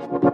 you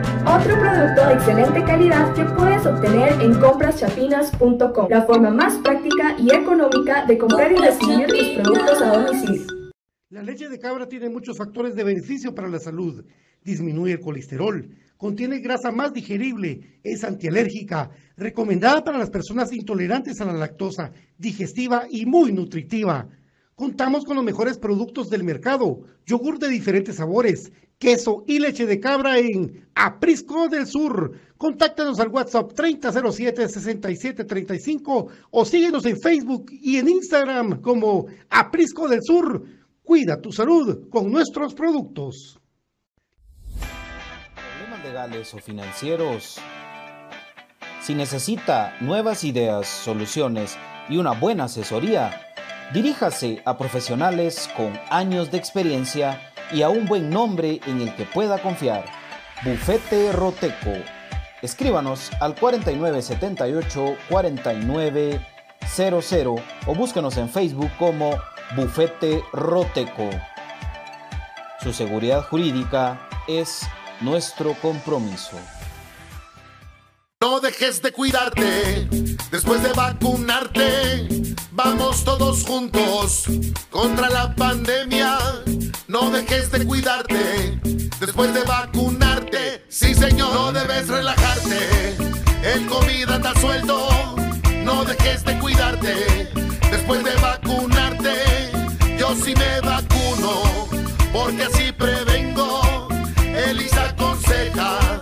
Otro producto de excelente calidad que puedes obtener en compraschapinas.com, la forma más práctica y económica de comprar y recibir tus productos a domicilio. La leche de cabra tiene muchos factores de beneficio para la salud. Disminuye el colesterol, contiene grasa más digerible, es antialérgica, recomendada para las personas intolerantes a la lactosa, digestiva y muy nutritiva. Contamos con los mejores productos del mercado, yogur de diferentes sabores, queso y leche de cabra en Aprisco del Sur. Contáctanos al WhatsApp 3007-6735 o síguenos en Facebook y en Instagram como Aprisco del Sur. Cuida tu salud con nuestros productos. Problemas legales o financieros. Si necesita nuevas ideas, soluciones y una buena asesoría, diríjase a profesionales con años de experiencia y a un buen nombre en el que pueda confiar. Bufete Roteco. Escríbanos al 4978-4900 o búsquenos en Facebook como Bufete Roteco. Su seguridad jurídica es nuestro compromiso. No dejes de cuidarte después de vacunarte. Vamos todos juntos contra la pandemia. No dejes de cuidarte después de vacunarte. Sí, señor, no debes relajarte. El COVID anda suelto. No dejes de cuidarte después de vacunarte. Yo sí me vacuno porque así prevengo. Elisa aconseja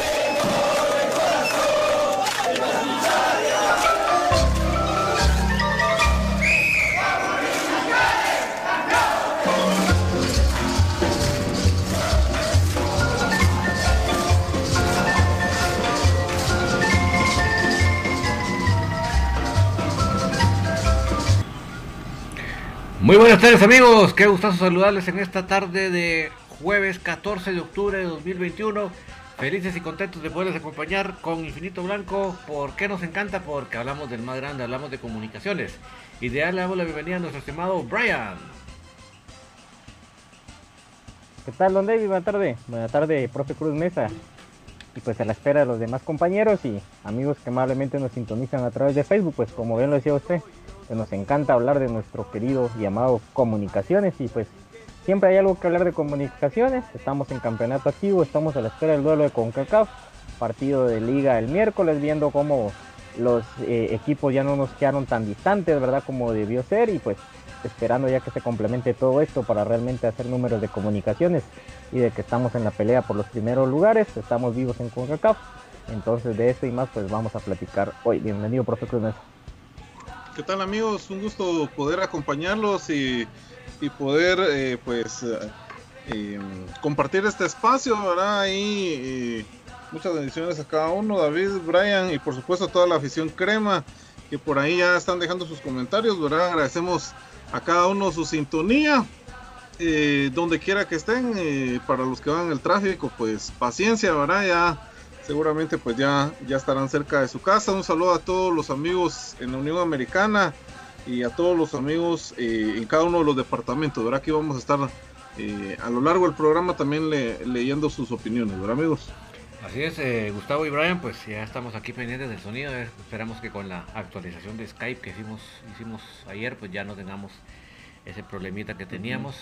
Muy buenas tardes amigos, qué gustazo saludarles en esta tarde de jueves 14 de octubre de 2021. Felices y contentos de poderles acompañar con Infinito Blanco. ¿Por qué nos encanta? Porque hablamos del más grande, hablamos de comunicaciones. Y le damos la bienvenida a nuestro estimado Brian. ¿Qué tal, don David? Buenas tardes. Buenas tardes, profe Cruz Mesa. Y pues a la espera de los demás compañeros y amigos que amablemente nos sintonizan a través de Facebook, pues como bien lo decía usted, nos encanta hablar de nuestro querido y amado comunicaciones y pues siempre hay algo que hablar de comunicaciones. Estamos en campeonato activo, estamos a la espera del duelo de CONCACAF, partido de liga el miércoles, viendo cómo los eh, equipos ya no nos quedaron tan distantes, ¿verdad? Como debió ser y pues esperando ya que se complemente todo esto para realmente hacer números de comunicaciones y de que estamos en la pelea por los primeros lugares, estamos vivos en CONCACAF. Entonces de esto y más pues vamos a platicar hoy. Bienvenido, profe Cruz. ¿Qué tal amigos? Un gusto poder acompañarlos y, poder eh, pues eh, em, compartir este espacio, ¿verdad? Y, muchas bendiciones a cada uno, David, Brian y por supuesto a toda la afición crema que por ahí ya están dejando sus comentarios, ¿verdad? Agradecemos a cada uno su sintonía. Eh, donde quiera que estén, para los que van en el tráfico, pues paciencia, ¿verdad? Ya seguramente pues ya, ya estarán cerca de su casa. Un saludo a todos los amigos en la Unión Americana y a todos los amigos eh, en cada uno de los departamentos. ¿Verdad que vamos a estar eh, a lo largo del programa también leyendo sus opiniones, ¿verdad amigos? Así es, eh, Gustavo y Brian, pues ya estamos aquí pendientes del sonido. esperamos que con la actualización de Skype que hicimos, hicimos ayer, pues ya no tengamos ese problemita que teníamos.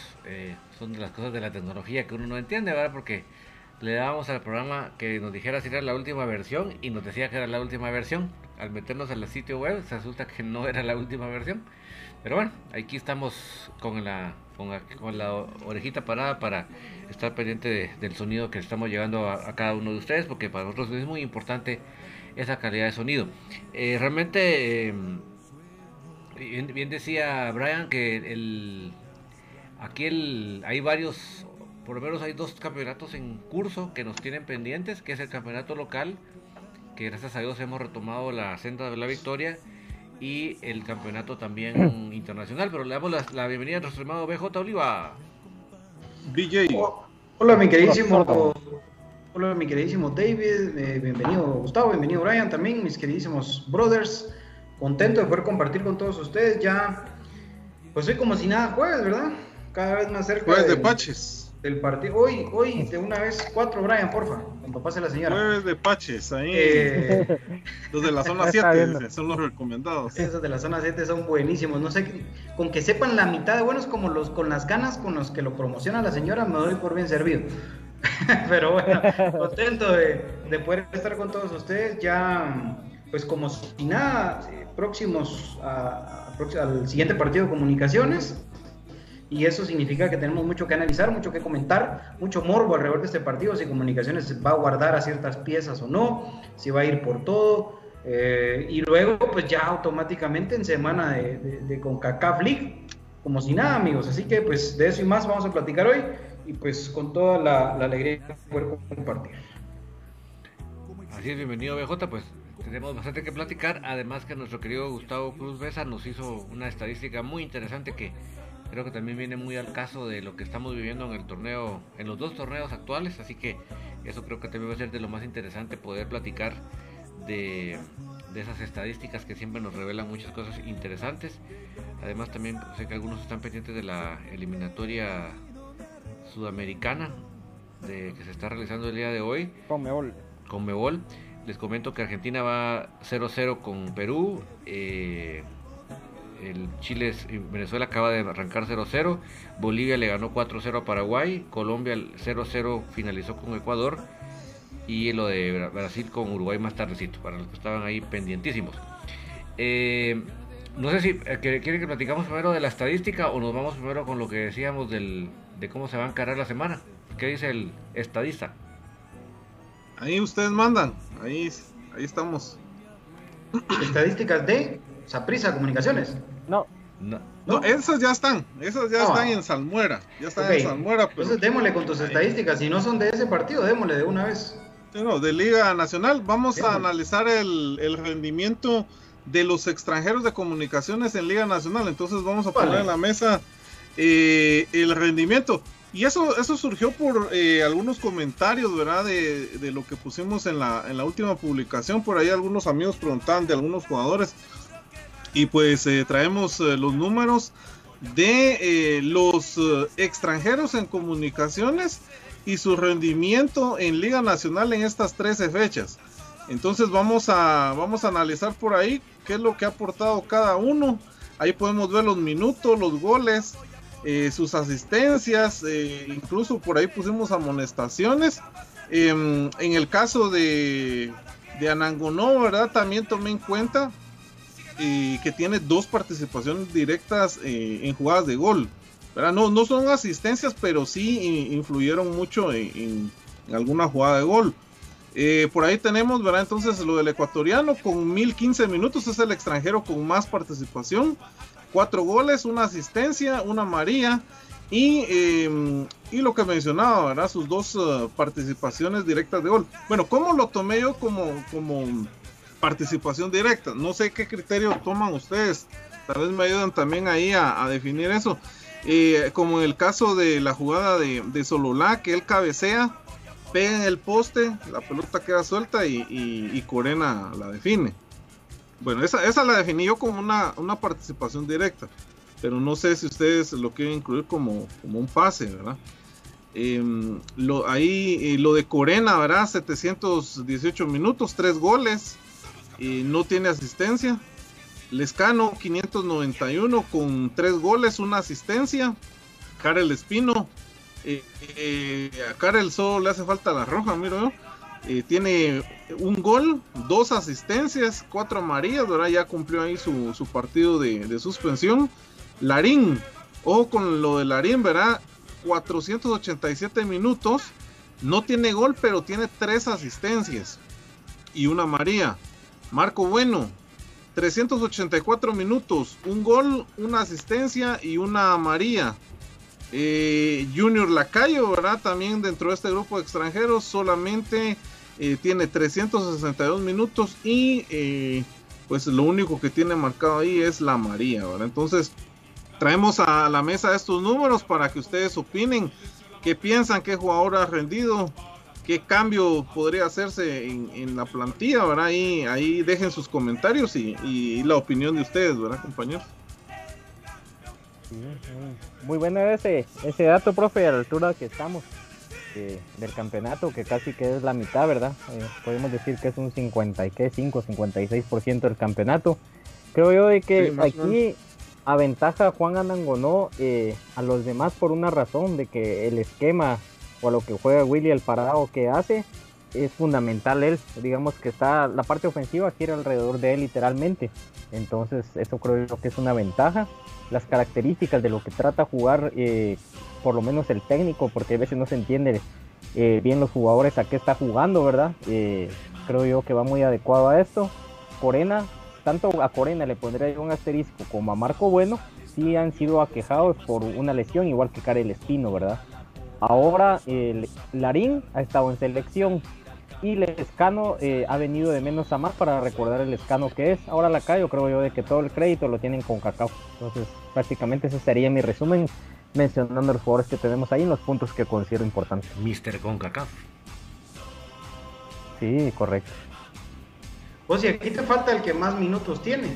son de las cosas de la tecnología que uno no entiende, ¿verdad? Porque le dábamos al programa que nos dijera si era la última versión y nos decía que era la última versión. Al meternos al sitio web resulta que no era la última versión. Pero bueno, aquí estamos con la, orejita parada para estar pendiente del sonido que estamos llevando a, cada uno de ustedes porque para nosotros es muy importante esa calidad de sonido. Eh, realmente, em, bien, decía Brian que el, aquí el, hay varios por lo menos hay dos campeonatos en curso que nos tienen pendientes, que es el campeonato local, que gracias a Dios hemos retomado la senda de la victoria, y el campeonato también internacional. Pero le damos la, bienvenida a nuestro hermano BJ Oliva. BJ. hola, mi queridísimo. Hola, mi queridísimo David. Eh, bienvenido Gustavo, bienvenido Brian también, mis queridísimos brothers. Contento de poder compartir con todos ustedes. Ya, pues soy como si nada jueves, ¿verdad? Cada vez más cerca. Jueves de, de Paches del partido. Hoy, hoy de una vez, cuatro, Brian, porfa, cuando pase la señora. Jueves de Paches, ahí. Eh, los de la zona 7 son los recomendados. Esos de la zona 7 son buenísimos. No sé, con que sepan la mitad de buenos como los con las ganas con los que lo promociona la señora, me doy por bien servido. Pero bueno, contento de, de, poder estar con todos ustedes. Ya, pues como si nada, eh, próximos al siguiente partido de comunicaciones y eso significa que tenemos mucho que analizar, mucho que comentar, mucho morbo alrededor de este partido, si Comunicaciones va a guardar a ciertas piezas o no, si va a ir por todo, eh, y luego pues ya automáticamente en semana de, de, CONCACAF League, como si nada amigos, así que pues de eso y más vamos a platicar hoy, y pues con toda la, alegría de poder compartir. Así es, bienvenido BJ, pues tenemos bastante que platicar, además que nuestro querido Gustavo Cruz Besa nos hizo una estadística muy interesante que creo que también viene muy al caso de lo que estamos viviendo en el torneo, en los dos torneos actuales, así que eso creo que también va a ser de lo más interesante poder platicar de, esas estadísticas que siempre nos revelan muchas cosas interesantes. Además también sé que algunos están pendientes de la eliminatoria sudamericana de, que se está realizando el día de hoy. Con Mebol. Con Mebol. Les comento que Argentina va 0-0 con Perú. Eh, el Chile, Venezuela acaba de arrancar 0-0, Bolivia le ganó 4-0 a Paraguay, Colombia 0-0 finalizó con Ecuador y lo de Brasil con Uruguay más tardecito, para los que estaban ahí pendientísimos. Eh, no sé si eh, quieren que platicamos primero de la estadística o nos vamos primero con lo que decíamos del, de cómo se va a encarar la semana. ¿Qué dice el estadista? Ahí ustedes mandan, ahí, ahí estamos. Estadísticas de Saprisa Comunicaciones. No. No. esas ya están, esas ya están en Salmuera, ya están en Salmuera. Entonces démosle con tus estadísticas, si no son de ese partido, démosle de una vez. No, de Liga Nacional, vamos a analizar el, rendimiento de los extranjeros de comunicaciones en Liga Nacional, entonces vamos a poner en la mesa eh, el rendimiento. Y eso, eso surgió por eh, algunos comentarios, ¿verdad? De, de, lo que pusimos en la, en la última publicación. Por ahí algunos amigos preguntaban de algunos jugadores. Y pues eh, traemos eh, los números de eh, los extranjeros en comunicaciones y su rendimiento en Liga Nacional en estas 13 fechas. Entonces vamos a, vamos a analizar por ahí qué es lo que ha aportado cada uno. Ahí podemos ver los minutos, los goles, sus asistencias, incluso por ahí pusimos amonestaciones. Em, en el caso de, de Anangonó, ¿verdad? También tomé en cuenta que tiene dos participaciones directas eh, en jugadas de gol. ¿verdad? No, no son asistencias, pero sí in- influyeron mucho en, alguna jugada de gol. Eh, por ahí tenemos, ¿verdad? Entonces lo del ecuatoriano con 1015 minutos es el extranjero con más participación. Cuatro goles, una asistencia, una María. Y, eh, y lo que mencionaba, ¿verdad? Sus dos eh, participaciones directas de gol. Bueno, ¿cómo lo tomé yo como, como participación directa? No sé qué criterio toman ustedes. Tal vez me ayudan también ahí a, definir eso. Eh, como en el caso de la jugada de, de que él cabecea, pega en el poste, la pelota queda suelta y Corena la define. Bueno, esa, esa la definí yo como una, una participación directa, pero no sé si ustedes lo quieren incluir como, como un pase, ¿verdad? Em, lo, ahí eh, lo de Corena, ¿verdad? 718 minutos, 3 goles, y no tiene asistencia. Lescano 591 con 3 goles, una asistencia. Karel Espino, eh, eh, a Karel solo le hace falta la roja, miro. Eh, tiene un gol, dos asistencias, cuatro amarillas, ¿verdad? Ya cumplió ahí su, su partido de, de suspensión. Larín, ojo con lo de Larín, ¿verdad? 487 minutos, no tiene gol, pero tiene tres asistencias y una amarilla. Marco Bueno, 384 minutos, un gol, una asistencia y una amarilla. Eh, Junior Lacayo, ¿verdad? También dentro de este grupo de extranjeros solamente eh, tiene 362 minutos y eh, pues lo único que tiene marcado ahí es la María, ¿verdad? Entonces traemos a la mesa estos números para que ustedes opinen qué piensan, qué jugador ha rendido, qué cambio podría hacerse en, en la plantilla, ¿verdad? Ahí, ahí dejen sus comentarios y, y la opinión de ustedes, ¿verdad, compañeros? Muy- bueno ese, ese dato, profe, a la altura que estamos eh, del campeonato, que casi que es la mitad, ¿verdad? Eh, podemos decir que es un 50 y qué, 5, 56% del campeonato. Creo yo de que Sí, aquí aventaja a Juan Anangonó eh, a los demás por una razón de que el esquema o a lo que juega Willy el parado que hace es fundamental él, digamos que está la parte ofensiva gira alrededor de él literalmente. Entonces, eso creo yo que es una ventaja. Las características de lo que trata jugar, eh, por lo menos el técnico, porque a veces no se entiende eh, bien los jugadores a qué está jugando, ¿verdad? Eh, creo yo que va muy adecuado a esto. Corena, tanto a Corena le pondría yo un asterisco como a Marco Bueno, sí han sido aquejados por una lesión, igual que Karel Espino, ¿verdad? Ahora el Larín ha estado en selección y Lescano eh, ha venido de menos a más para recordar el Lescano que es. Ahora la yo creo yo de que todo el crédito lo tienen con Cacao. Entonces prácticamente ese sería mi resumen mencionando los jugadores que tenemos ahí en los puntos que considero importantes. Mr. CONCACAF. Sí, correcto. O sea, aquí te falta el que más minutos tiene.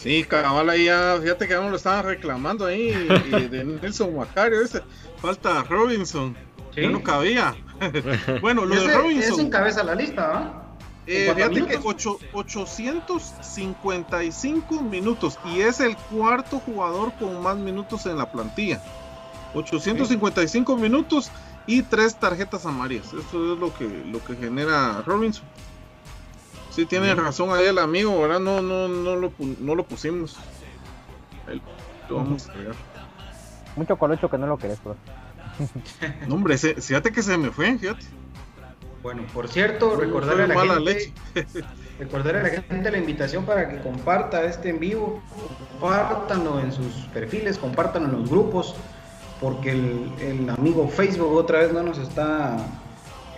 Sí, cabal ahí ya, fíjate que aún lo estaban reclamando ahí y de Nelson Macario, ese, falta Robinson, Sí. ya no cabía. bueno, lo Ese- de ese Robinson, encabeza la lista, ¿ah? eh, ¿Con cuántos fíjate que minutos? ocho- 855 minutos y es el cuarto jugador con más minutos en la plantilla. 855 minutos y tres tarjetas amarillas. Eso es lo que, lo que genera Robinson. Sí, tiene razón ahí el amigo, ¿verdad? No, no, no, lo, no lo pusimos. Ahí lo vamos a agregar. Mucho colocho que no lo querés, bro. No, hombre, se- fíjate que se me fue, fíjate. Bueno, por cierto, Soy- recordarle a la gente, recordarle a la gente la invitación para que comparta este en vivo, compártanlo en sus perfiles, compártanlo en los grupos, porque el, el amigo Facebook otra vez no nos está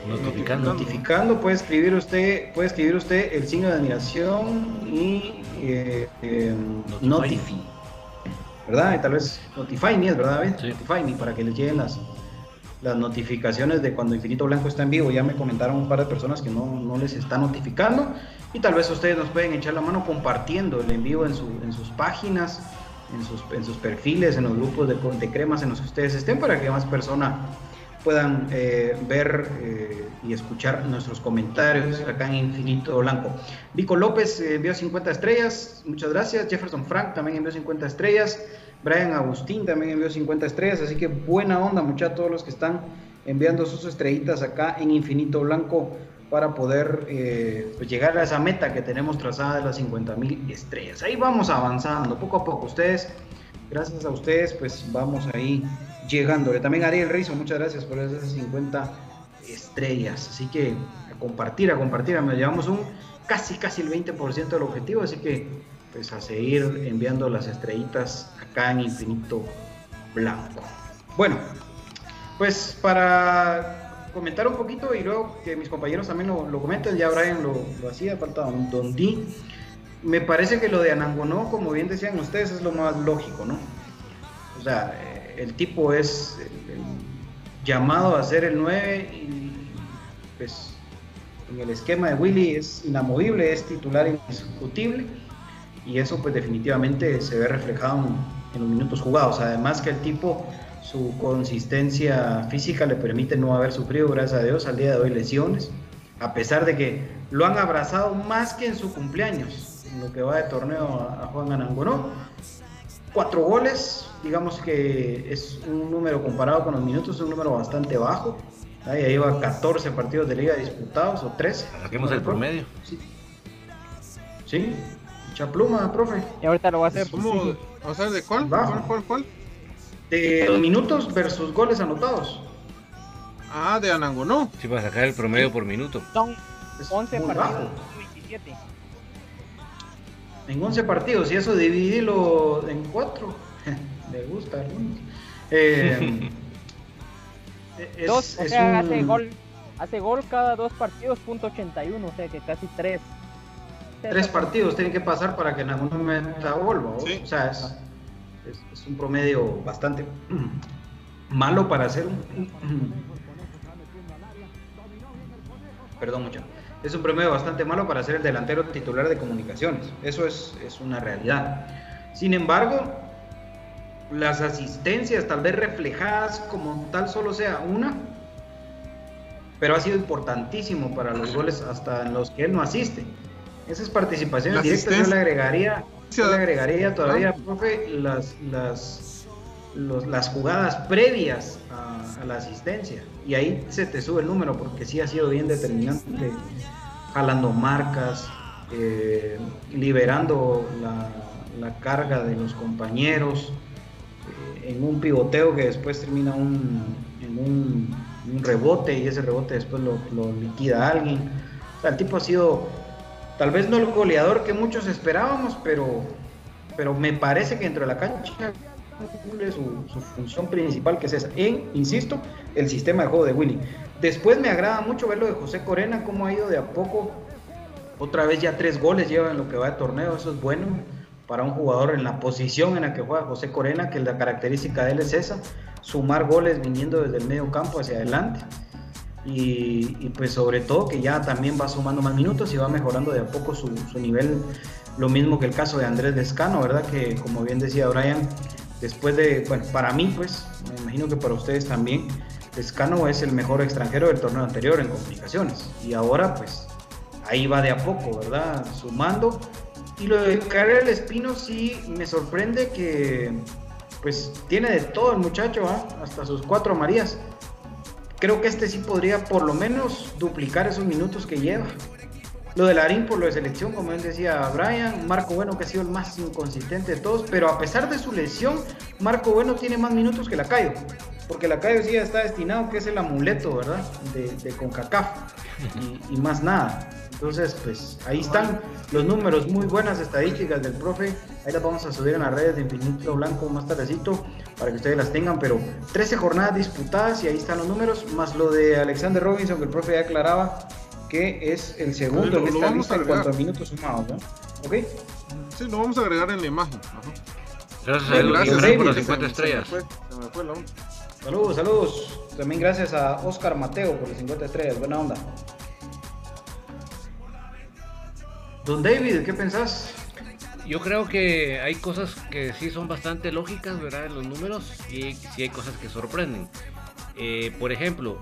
Notificando. notificando. Puede escribir usted, puede escribir usted el signo de admiración y eh, eh, Notify. notify. ¿verdad? Y tal vez Notify Me, ¿verdad, David? Notify Me, para que les lleguen las, las notificaciones de cuando Infinito Blanco está en vivo. Ya me comentaron un par de personas que no, no les está notificando. Y tal vez ustedes nos pueden echar la mano compartiendo el en vivo en, su, en sus páginas, en sus, en sus perfiles, en los grupos de, de cremas en los que ustedes estén, para que más personas puedan eh, ver eh, y escuchar nuestros comentarios acá en Infinito Blanco. Vico López eh, envió 50 estrellas, muchas gracias. Jefferson Frank también envió 50 estrellas. Brian Agustín también envió 50 estrellas, así que buena onda muchachos todos los que están enviando sus estrellitas acá en Infinito Blanco para poder pues llegar a esa meta que tenemos trazada de las 50 mil estrellas. Ahí vamos avanzando poco a poco. Ustedes, gracias a ustedes, pues vamos ahí llegándole. También Ariel Rizo, muchas gracias por esas 50 estrellas. Así que a compartir, a compartir. Me llevamos un casi, casi el 20% del objetivo. Así que pues a seguir enviando las estrellitas acá en Infinito Blanco. Bueno, pues para comentar un poquito y luego que mis compañeros también lo, comenten, ya Brian lo, hacía, falta un Don D. Me parece que lo de Anangonó, como bien decían ustedes, es lo más lógico, ¿no? O sea, el tipo es llamado a ser el 9 y pues en el esquema de Willy es inamovible, es titular indiscutible y eso pues definitivamente se ve reflejado en, los minutos jugados. Además que el tipo, su consistencia física le permite no haber sufrido, gracias a Dios, al día de hoy lesiones, a pesar de que lo han abrazado más que en su cumpleaños, en lo que va de torneo a, Juan Anangonó. Cuatro goles, digamos que es un número comparado con los minutos, es un número bastante bajo. Ahí lleva 14 partidos de liga disputados o 13. Saquemos el promedio. Sí. Sí, mucha pluma, profe. Y ahorita lo voy a hacer. ¿Cómo? ¿Vamos a ver de cuál? ¿Cuál, cuál, cuál? De minutos versus goles anotados. Ah, de Anangonó. Sí, para sacar el promedio por minuto. Son 11 partidos, 27 en 11 partidos y eso divídelo en 4. Me gusta eh, dos, o sea, hace, gol, hace gol cada dos partidos, punto 81, o sea que casi tres. Tres partidos tienen que pasar para que en algún momento vuelva. O sea, es, es, un promedio bastante malo para hacer un. Perdón, mucho es un promedio bastante malo para ser el delantero titular de comunicaciones. Eso es, una realidad. Sin embargo, las asistencias tal vez reflejadas como tal solo sea una, pero ha sido importantísimo para los goles hasta en los que él no asiste. Esas participaciones directas yo le agregaría, yo le agregaría todavía, profe, las, las, las jugadas previas a, a, la asistencia. Y ahí se te sube el número porque sí ha sido bien determinante jalando marcas, eh, liberando la, carga de los compañeros, eh, en un pivoteo que después termina un, en un, rebote y ese rebote después lo, liquida alguien. El tipo ha sido tal vez no el goleador que muchos esperábamos, pero, pero me parece que dentro de la cancha cumple su, su, función principal, que es esa, en, insisto, el sistema de juego de Willy. Después me agrada mucho ver lo de José Corena, cómo ha ido de a poco. Otra vez ya tres goles lleva en lo que va de torneo, eso es bueno para un jugador en la posición en la que juega José Corena, que la característica de él es esa, sumar goles viniendo desde el medio campo hacia adelante. Y, pues sobre todo que ya también va sumando más minutos y va mejorando de a poco su, su nivel, lo mismo que el caso de Andrés Descano, ¿verdad? Que como bien decía Brian, después de, bueno, para mí pues, me imagino que para ustedes también, Escano es el mejor extranjero del torneo anterior en comunicaciones. Y ahora, pues, ahí va de a poco, ¿verdad? Sumando. Y lo de Karel Espino sí me sorprende que, pues, tiene de todo el muchacho, ¿ah? hasta sus cuatro Marías. Creo que este sí podría por lo menos duplicar esos minutos que lleva. Lo de Larín por lo de selección, como él decía Brian, Marco Bueno que ha sido el más inconsistente de todos, pero a pesar de su lesión, Marco Bueno tiene más minutos que Lacayo porque la calle sí está destinado, que es el amuleto, ¿verdad? De, de CONCACAF y, más nada. Entonces, pues ahí están los números, muy buenas estadísticas del profe. Ahí las vamos a subir en las redes de Infinito Blanco más tardecito para que ustedes las tengan. Pero 13 jornadas disputadas y ahí están los números, más lo de Alexander Robinson, que el profe ya aclaraba que es el segundo en esta lista en cuanto a minutos sumados, ¿no? ¿Ok? Sí, lo vamos a agregar en la imagen. Gracias a él, Gracias, por las Se 50 me- se me estrellas. fue, se me fue la onda. Saludos, saludos. También gracias a Oscar Mateo por las 50 estrellas. Buena onda. Don David, ¿qué pensás? Yo creo que hay cosas que sí son bastante lógicas, ¿verdad? En los números y sí hay cosas que sorprenden. Eh, por ejemplo,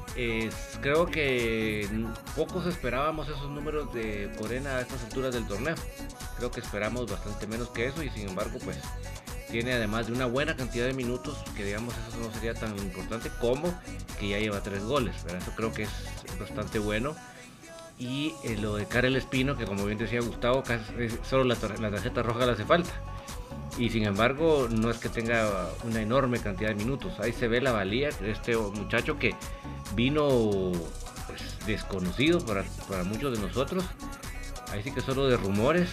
creo que pocos esperábamos esos números de Corena a estas alturas del torneo. Creo que esperamos bastante menos que eso y sin embargo, pues tiene además de una buena cantidad de minutos, que digamos eso no sería tan importante como que ya lleva tres goles, ¿verdad? Eso creo que es bastante bueno. Y eh, lo de Karel Espino, que como bien decía Gustavo, es- solo la, la tarjeta roja le hace falta. Y sin embargo, no es que tenga una enorme cantidad de minutos. Ahí se ve la valía de este muchacho que vino pues, desconocido para, para muchos de nosotros. Ahí sí que solo de rumores.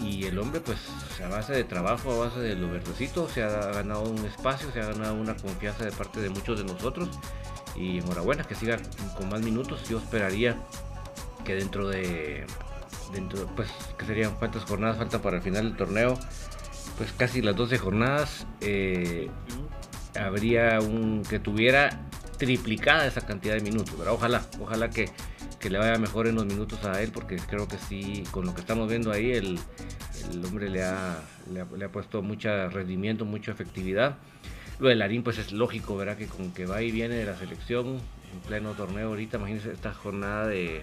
Y el hombre, pues a base de trabajo, a base de lo verdecito, se ha ganado un espacio, se ha ganado una confianza de parte de muchos de nosotros. Y enhorabuena que siga con más minutos. Yo esperaría que dentro de dentro pues que serían cuántas jornadas faltan para el final del torneo pues casi las 12 jornadas eh, habría un que tuviera triplicada esa cantidad de minutos ¿verdad? ojalá ojalá que, que le vaya mejor en los minutos a él porque creo que sí con lo que estamos viendo ahí el, el hombre le ha, le ha, puesto mucho rendimiento mucha efectividad. Lo de Larín pues es lógico verdad que con que va y viene de la selección en pleno torneo ahorita imagínense esta jornada de,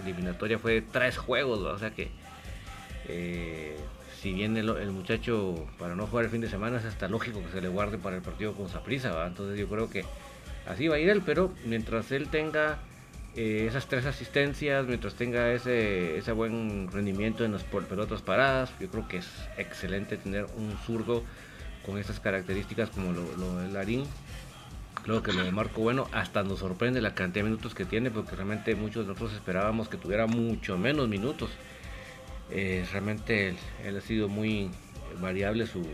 eliminatoria fue de tres juegos o sea que eh, si bien el, muchacho para no jugar el fin de semana es hasta lógico que se le guarde para el partido con Saprisa, entonces yo creo que así va a ir él, pero mientras él tenga eh, esas tres asistencias, mientras tenga ese, ese buen rendimiento en las pelotas paradas, yo creo que es excelente tener un zurdo con esas características como lo, lo de Larín. Creo que lo de Marco Bueno hasta nos sorprende la cantidad de minutos que tiene, porque realmente muchos de nosotros esperábamos que tuviera mucho menos minutos. Eh, realmente él, ha sido muy variable, su,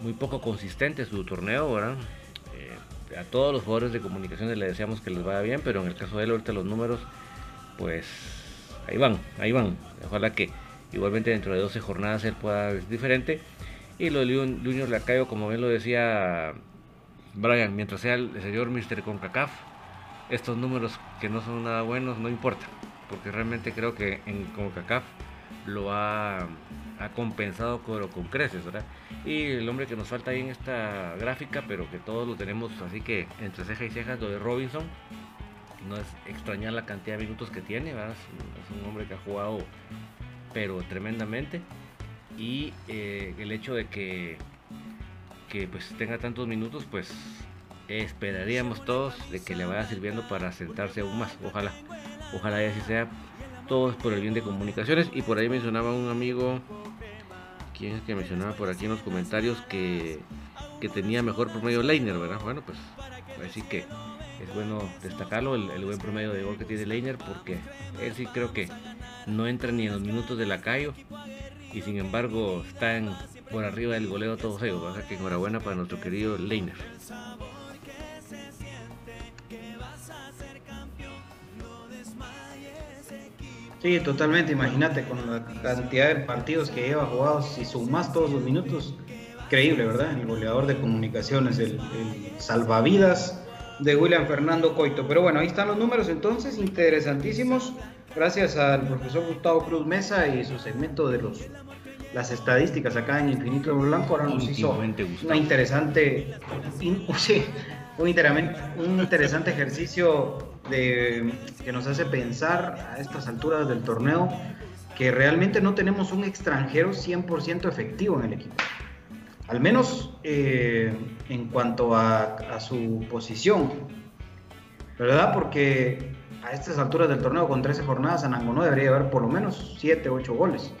muy poco consistente su torneo, ¿verdad? Eh, a todos los jugadores de comunicaciones le deseamos que les vaya bien, pero en el caso de él ahorita los números, pues ahí van, ahí van. Ojalá que igualmente dentro de 12 jornadas él pueda ser diferente. Y lo de Junior Lacayo, como bien lo decía Brian, mientras sea el señor Mr. CONCACAF, estos números que no son nada buenos no importa, porque realmente creo que en CONCACAF lo ha, ha compensado con, con creces, ¿verdad? Y el hombre que nos falta ahí en esta gráfica, pero que todos lo tenemos así que entre ceja y cejas, lo de Robinson, no es extrañar la cantidad de minutos que tiene, ¿verdad? Es un, hombre que ha jugado, pero tremendamente. Y eh, el hecho de que, que pues tenga tantos minutos, pues esperaríamos todos de que le vaya sirviendo para sentarse aún más. Ojalá, ojalá y así sea. Todo es por el bien de comunicaciones. Y por ahí mencionaba un amigo, ¿quién es que mencionaba por aquí en los comentarios que, que tenía mejor promedio Leiner, ¿verdad? Bueno, pues así que es bueno destacarlo, el, el buen promedio de gol que tiene Leiner, porque él sí creo que no entra ni en los minutos de Lacayo y sin embargo está en- por arriba del goleo todos ellos. O sea que enhorabuena para nuestro querido Leiner. Sí, totalmente. Imagínate con la cantidad de partidos que lleva jugados, si sumas todos los minutos, increíble, ¿verdad? El goleador de comunicaciones, el, el salvavidas de William Fernando Coito. Pero bueno, ahí están los números entonces, interesantísimos. Gracias al profesor Gustavo Cruz Mesa y su segmento de los las estadísticas acá en Infinito Blanco. Ahora nos hizo una interesante, in- sí, un, un interesante ejercicio de, que nos hace pensar a estas alturas del torneo que realmente no tenemos un extranjero 100% efectivo en el equipo. Al menos eh, en cuanto a, a su posición. ¿Verdad? Porque a estas alturas del torneo, con 13 jornadas, Anangonó debería haber por lo menos 7, 8 goles.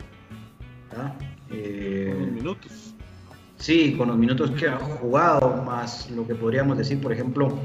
¿verdad? Eh, Con los minutos. Sí, con los minutos que ha jugado, más lo que podríamos decir, por ejemplo,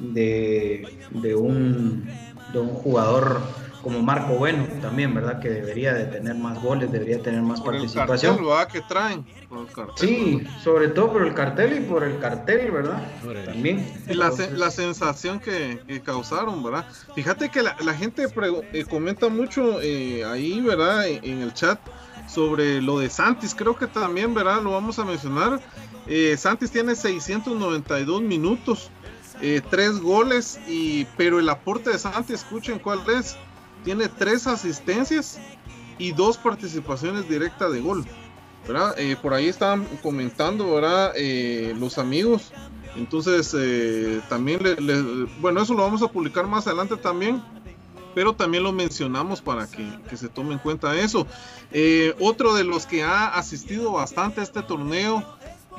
de, de, un, de un jugador como Marco Bueno también, ¿verdad? Que debería de tener más goles, debería tener más Por el participación. cartel, ¿verdad? que traen. Por el cartel, Sí, sobre todo por el cartel y por el cartel, ¿verdad? También. Y la, Entonces, la sensación que, que causaron, ¿verdad? Fíjate que la, la gente eh, comenta mucho eh, ahí, ¿verdad? En, en el chat, sobre lo de Santis, creo que también, ¿verdad? Lo vamos a mencionar. Eh, Santis tiene 692 minutos, eh, tres goles, y, pero el aporte de Santis, escuchen cuál es, tiene tres asistencias y dos participaciones directas de gol. Eh, por ahí estaban comentando, ¿verdad? Eh, los amigos. Entonces, también, bueno, eso lo vamos a publicar más adelante también, pero también lo mencionamos para que se tome en cuenta eso. otro de los que ha asistido bastante a este torneo,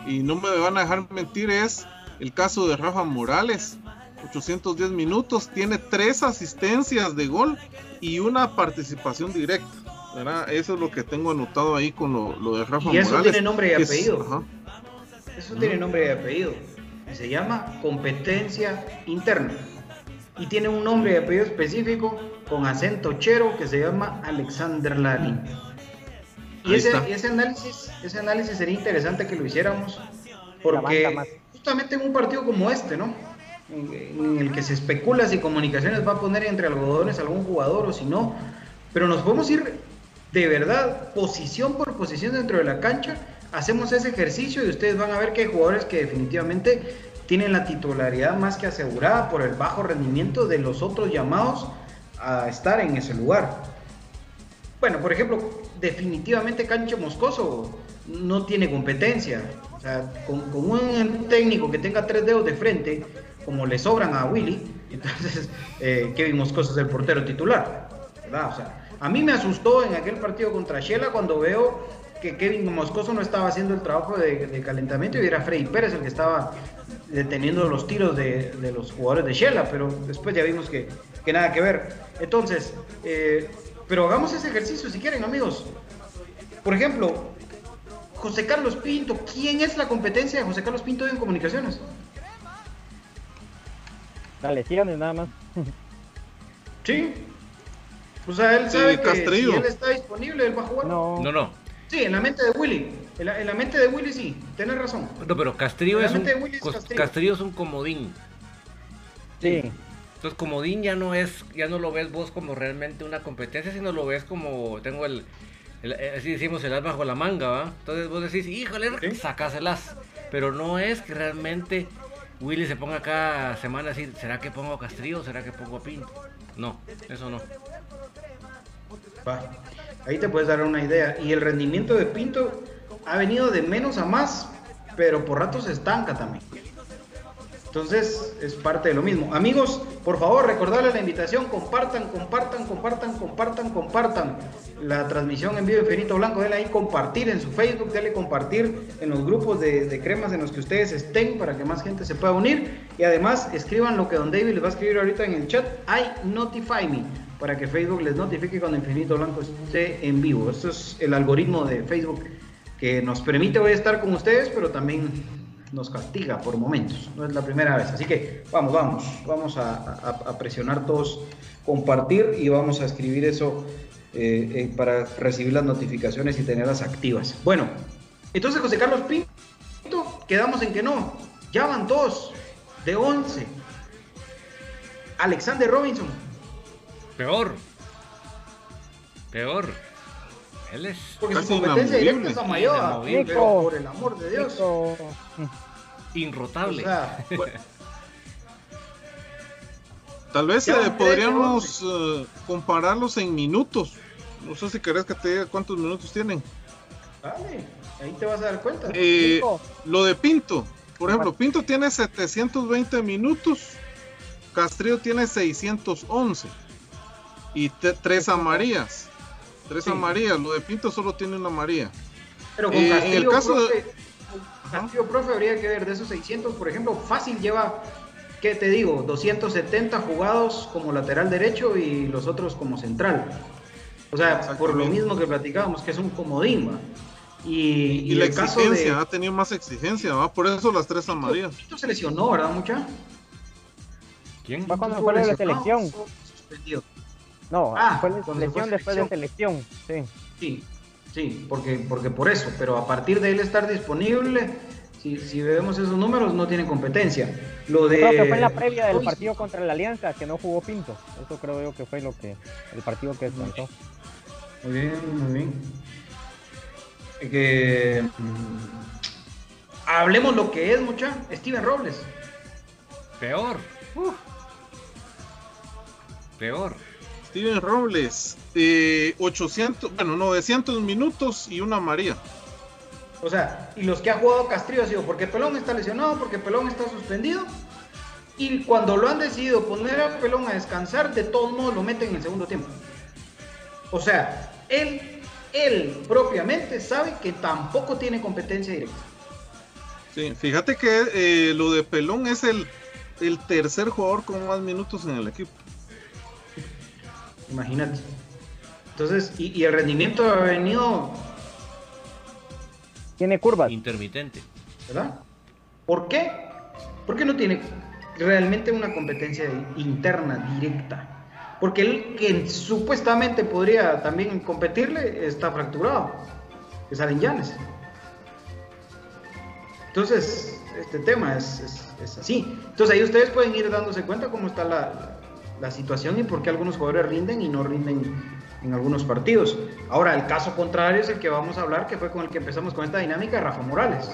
y no me van a dejar mentir, es el caso de Rafa Morales. 810 minutos, tiene tres asistencias de gol y una participación directa. Eso es lo que tengo anotado ahí con lo, de Rafa y eso tiene nombre y apellido. eso tiene nombre y apellido. se llama competencia interna. Y tiene un nombre y apellido específico con acento chero que se llama Alexander Lalin. Y ese, ese, análisis, ese análisis sería interesante que lo hiciéramos porque justamente en un partido como este, ¿no? En, el que se especula si comunicaciones va a poner entre algodones algún jugador o si no, pero nos podemos ir de verdad, posición por posición dentro de la cancha, hacemos ese ejercicio y ustedes van a ver que hay jugadores que definitivamente tienen la titularidad más que asegurada por el bajo rendimiento de los otros llamados a estar en ese lugar. Bueno, por ejemplo, definitivamente Cancho Moscoso no tiene competencia. Con, un técnico que tenga tres dedos de frente, como le sobran a Willy, entonces eh, Kevin Moscoso es el portero titular. O sea, a mí me asustó en aquel partido contra Shela cuando veo que Kevin Moscoso no estaba haciendo el trabajo de, calentamiento y era Freddy Pérez el que estaba deteniendo los tiros de, los jugadores de Shela, pero después ya vimos que, nada que ver. Entonces, eh, pero hagamos ese ejercicio si quieren, amigos. Por ejemplo, José Carlos Pinto, ¿quién es la competencia de José Carlos Pinto en comunicaciones? Las lesiones nada más. Sí, o sea, él sabe que si él está disponible, él va a jugar. No, no. Sí, en la mente de Willy. En la, mente de Willy sí, tienes razón. No, pero Castrillo es un, Castrillo. es un comodín. Sí. Entonces comodín ya no es, ya no lo ves vos como realmente una competencia, sino lo ves como tengo el, así decimos el as bajo la manga, ¿va? Entonces vos decís, híjole, ¿Sí? as. Pero no es que realmente Willy se ponga cada semana a decir, ¿será que pongo a Castrillo o será que pongo a Pinto? No, eso no. Ahí te puedes dar una idea. Y el rendimiento de Pinto ha venido de menos a más, pero por rato se estanca también. Entonces es parte de lo mismo. Amigos, por favor, recordarles la invitación, compartan, compartan, compartan, compartan, compartan la transmisión en vivo Infinito Blanco. Denle ahí compartir en su Facebook, denle compartir en los grupos de, de, cremas en los que ustedes estén para que más gente se pueda unir. Y además escriban lo que Don David les va a escribir ahorita en el chat. I notify me para que Facebook les notifique cuando Infinito Blanco esté en vivo. Esto es el algoritmo de Facebook que nos permite hoy estar con ustedes, pero también nos castiga por momentos. No es la primera vez. Así que vamos, vamos, vamos a, presionar todos, compartir y vamos a escribir eso eh, eh, para recibir las notificaciones y tenerlas activas. Bueno, entonces José Carlos Pinto, quedamos en que no. Ya van dos de 11. Alexander Robinson, Peor. Peor. Él es. Porque su competencia directa es a Mayoa. Pero por el amor de Dios. Inrotable. Tal vez eh, podríamos eh, compararlos en minutos. No sé si querés que te diga cuántos minutos tienen. Dale, ahí te vas a dar cuenta. Eh, lo de Pinto, por ejemplo, Pinto tiene 720 minutos, Castrillo tiene 611 y tres amarillas. Tres amarillas. Lo de Pinto solo tiene una amarilla. Pero con Castillo, en el caso de... Castillo, profe, habría que ver de esos 600, por ejemplo, fácil lleva, ¿qué te digo? 270 jugados como lateral derecho y los otros como central. O sea, por lo mismo que platicábamos, que es un comodín, Y, y, la exigencia, ha tenido más exigencia, ¿va? Por eso las tres amarillas. Pinto se lesionó, ¿verdad, mucha? ¿Quién? Va cuando fue la selección. Suspendido. No, ah, fue lesión después de selección, sí. Sí, sí, porque, porque por eso, pero a partir de él estar disponible, si, si vemos esos números, no tiene competencia. Lo de... Creo que fue en la previa del partido contra la Alianza que no jugó Pinto. Eso creo yo que fue lo que el partido que descontó. Muy bien, muy bien. que hablemos lo que es, mucha. Steven Robles. Peor. Peor. Steven Robles, eh, 800, bueno, 900 minutos y una María. O sea, y los que ha jugado Castrillo ha sido porque Pelón está lesionado, porque Pelón está suspendido. Y cuando lo han decidido poner a Pelón a descansar, de todos modos lo meten en el segundo tiempo. O sea, él, él propiamente sabe que tampoco tiene competencia directa. Sí, fíjate que eh, lo de Pelón es el, el tercer jugador con más minutos en el equipo. Imagínate. Entonces, y, y el rendimiento ha venido Tiene curvas. Intermitente. ¿verdad? ¿Por qué? Porque no tiene realmente una competencia interna directa. Porque él que supuestamente podría también competirle está fracturado, salen Llanes. Entonces, este tema es, es- es así. Entonces ahí ustedes pueden ir dándose cuenta cómo está la, la situación y por qué algunos jugadores rinden y no rinden en algunos partidos. Ahora, el caso contrario es el que vamos a hablar, que fue con el que empezamos con esta dinámica, Rafa Morales.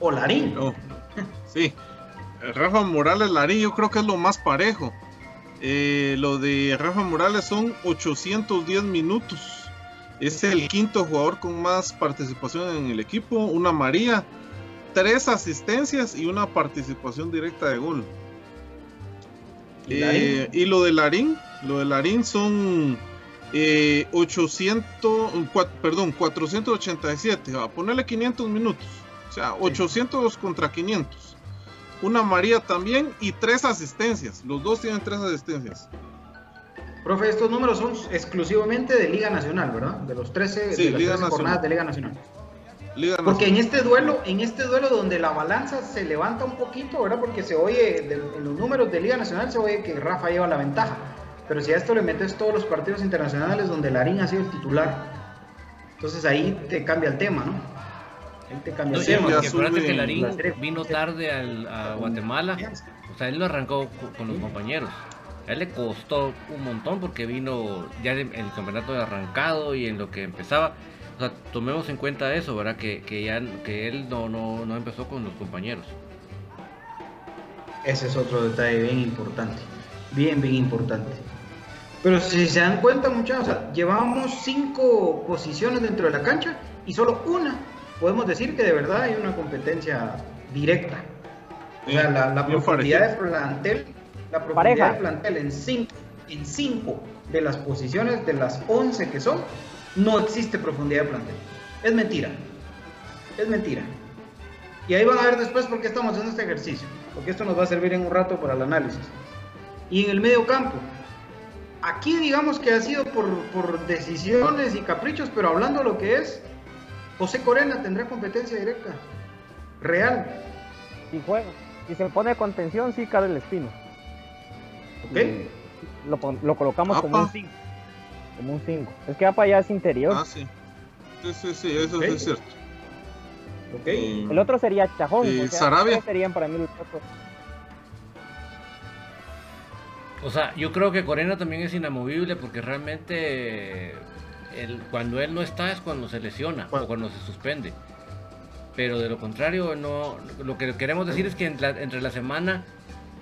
O Larín. No, sí. Rafa Morales Larín yo creo que es lo más parejo. Eh, lo de Rafa Morales son 810 minutos. Es el quinto jugador con más participación en el equipo. Una María, tres asistencias y una participación directa de gol. ¿Y Eh, y lo de Larín, lo de Larín son eh, 800, cua- perdón, 487. A ponerle 500 minutos. O sea, 800 contra 500. Una María también y tres asistencias. Los dos tienen tres asistencias. Profe, estos números son exclusivamente de Liga Nacional, ¿verdad? De los 13, Sí, de las Liga 13 Nacional. jornadas de Liga Nacional. Liga Porque en este duelo, en este duelo donde la balanza se levanta un poquito, ¿verdad? Porque se oye, de- en los números de Liga Nacional se oye que Rafa lleva la ventaja. Pero si a esto le metes todos los partidos internacionales donde Larín ha sido el titular, entonces ahí te cambia el tema, ¿no? Ahí te cambia No, el tema. acuérdate que en Larín vino tarde al- a Guatemala. O sea, él lo arrancó co- con los compañeros. A él le costó un montón porque vino ya de- el campeonato de arrancado y en lo que empezaba. O sea, tomemos en cuenta eso, ¿verdad? Que, que ya que él no, no, no empezó con los compañeros. Ese es otro detalle bien importante. Bien, bien importante. Pero si se dan cuenta, muchachos, o sea, llevamos cinco posiciones dentro de la cancha y solo una podemos decir que de verdad hay una competencia directa. O sea, la, profundidad de plantel, la profundidad Pareja. de plantel en cinco, en cinco de las posiciones de las 11 que son, no existe profundidad de plantel. Es mentira. Es mentira. Y ahí van a ver después por qué estamos haciendo este ejercicio. Porque esto nos va a servir en un rato para el análisis. Y en el medio campo. Aquí digamos que ha sido por, por decisiones y caprichos, pero hablando de lo que es, José Corena tendrá competencia directa. Real. Si juega. Si se pone de contención, sí, Karel Espino. ¿Ok? Eh, Lo, colocamos como un 5. Como un 5. Es que APA ya es interior. Ah, sí. Sí, sí, sí, eso Ok. sí es cierto. ¿Ok? Eh, El otro sería Chajón. Eh, o sea, Sarabia. tres serían para mí los otros. O sea, yo creo que Corena también es inamovible porque realmente él- cuando él no está es cuando se lesiona o cuando se suspende. Pero de lo contrario, no. Lo que queremos decir es que en la- entre la semana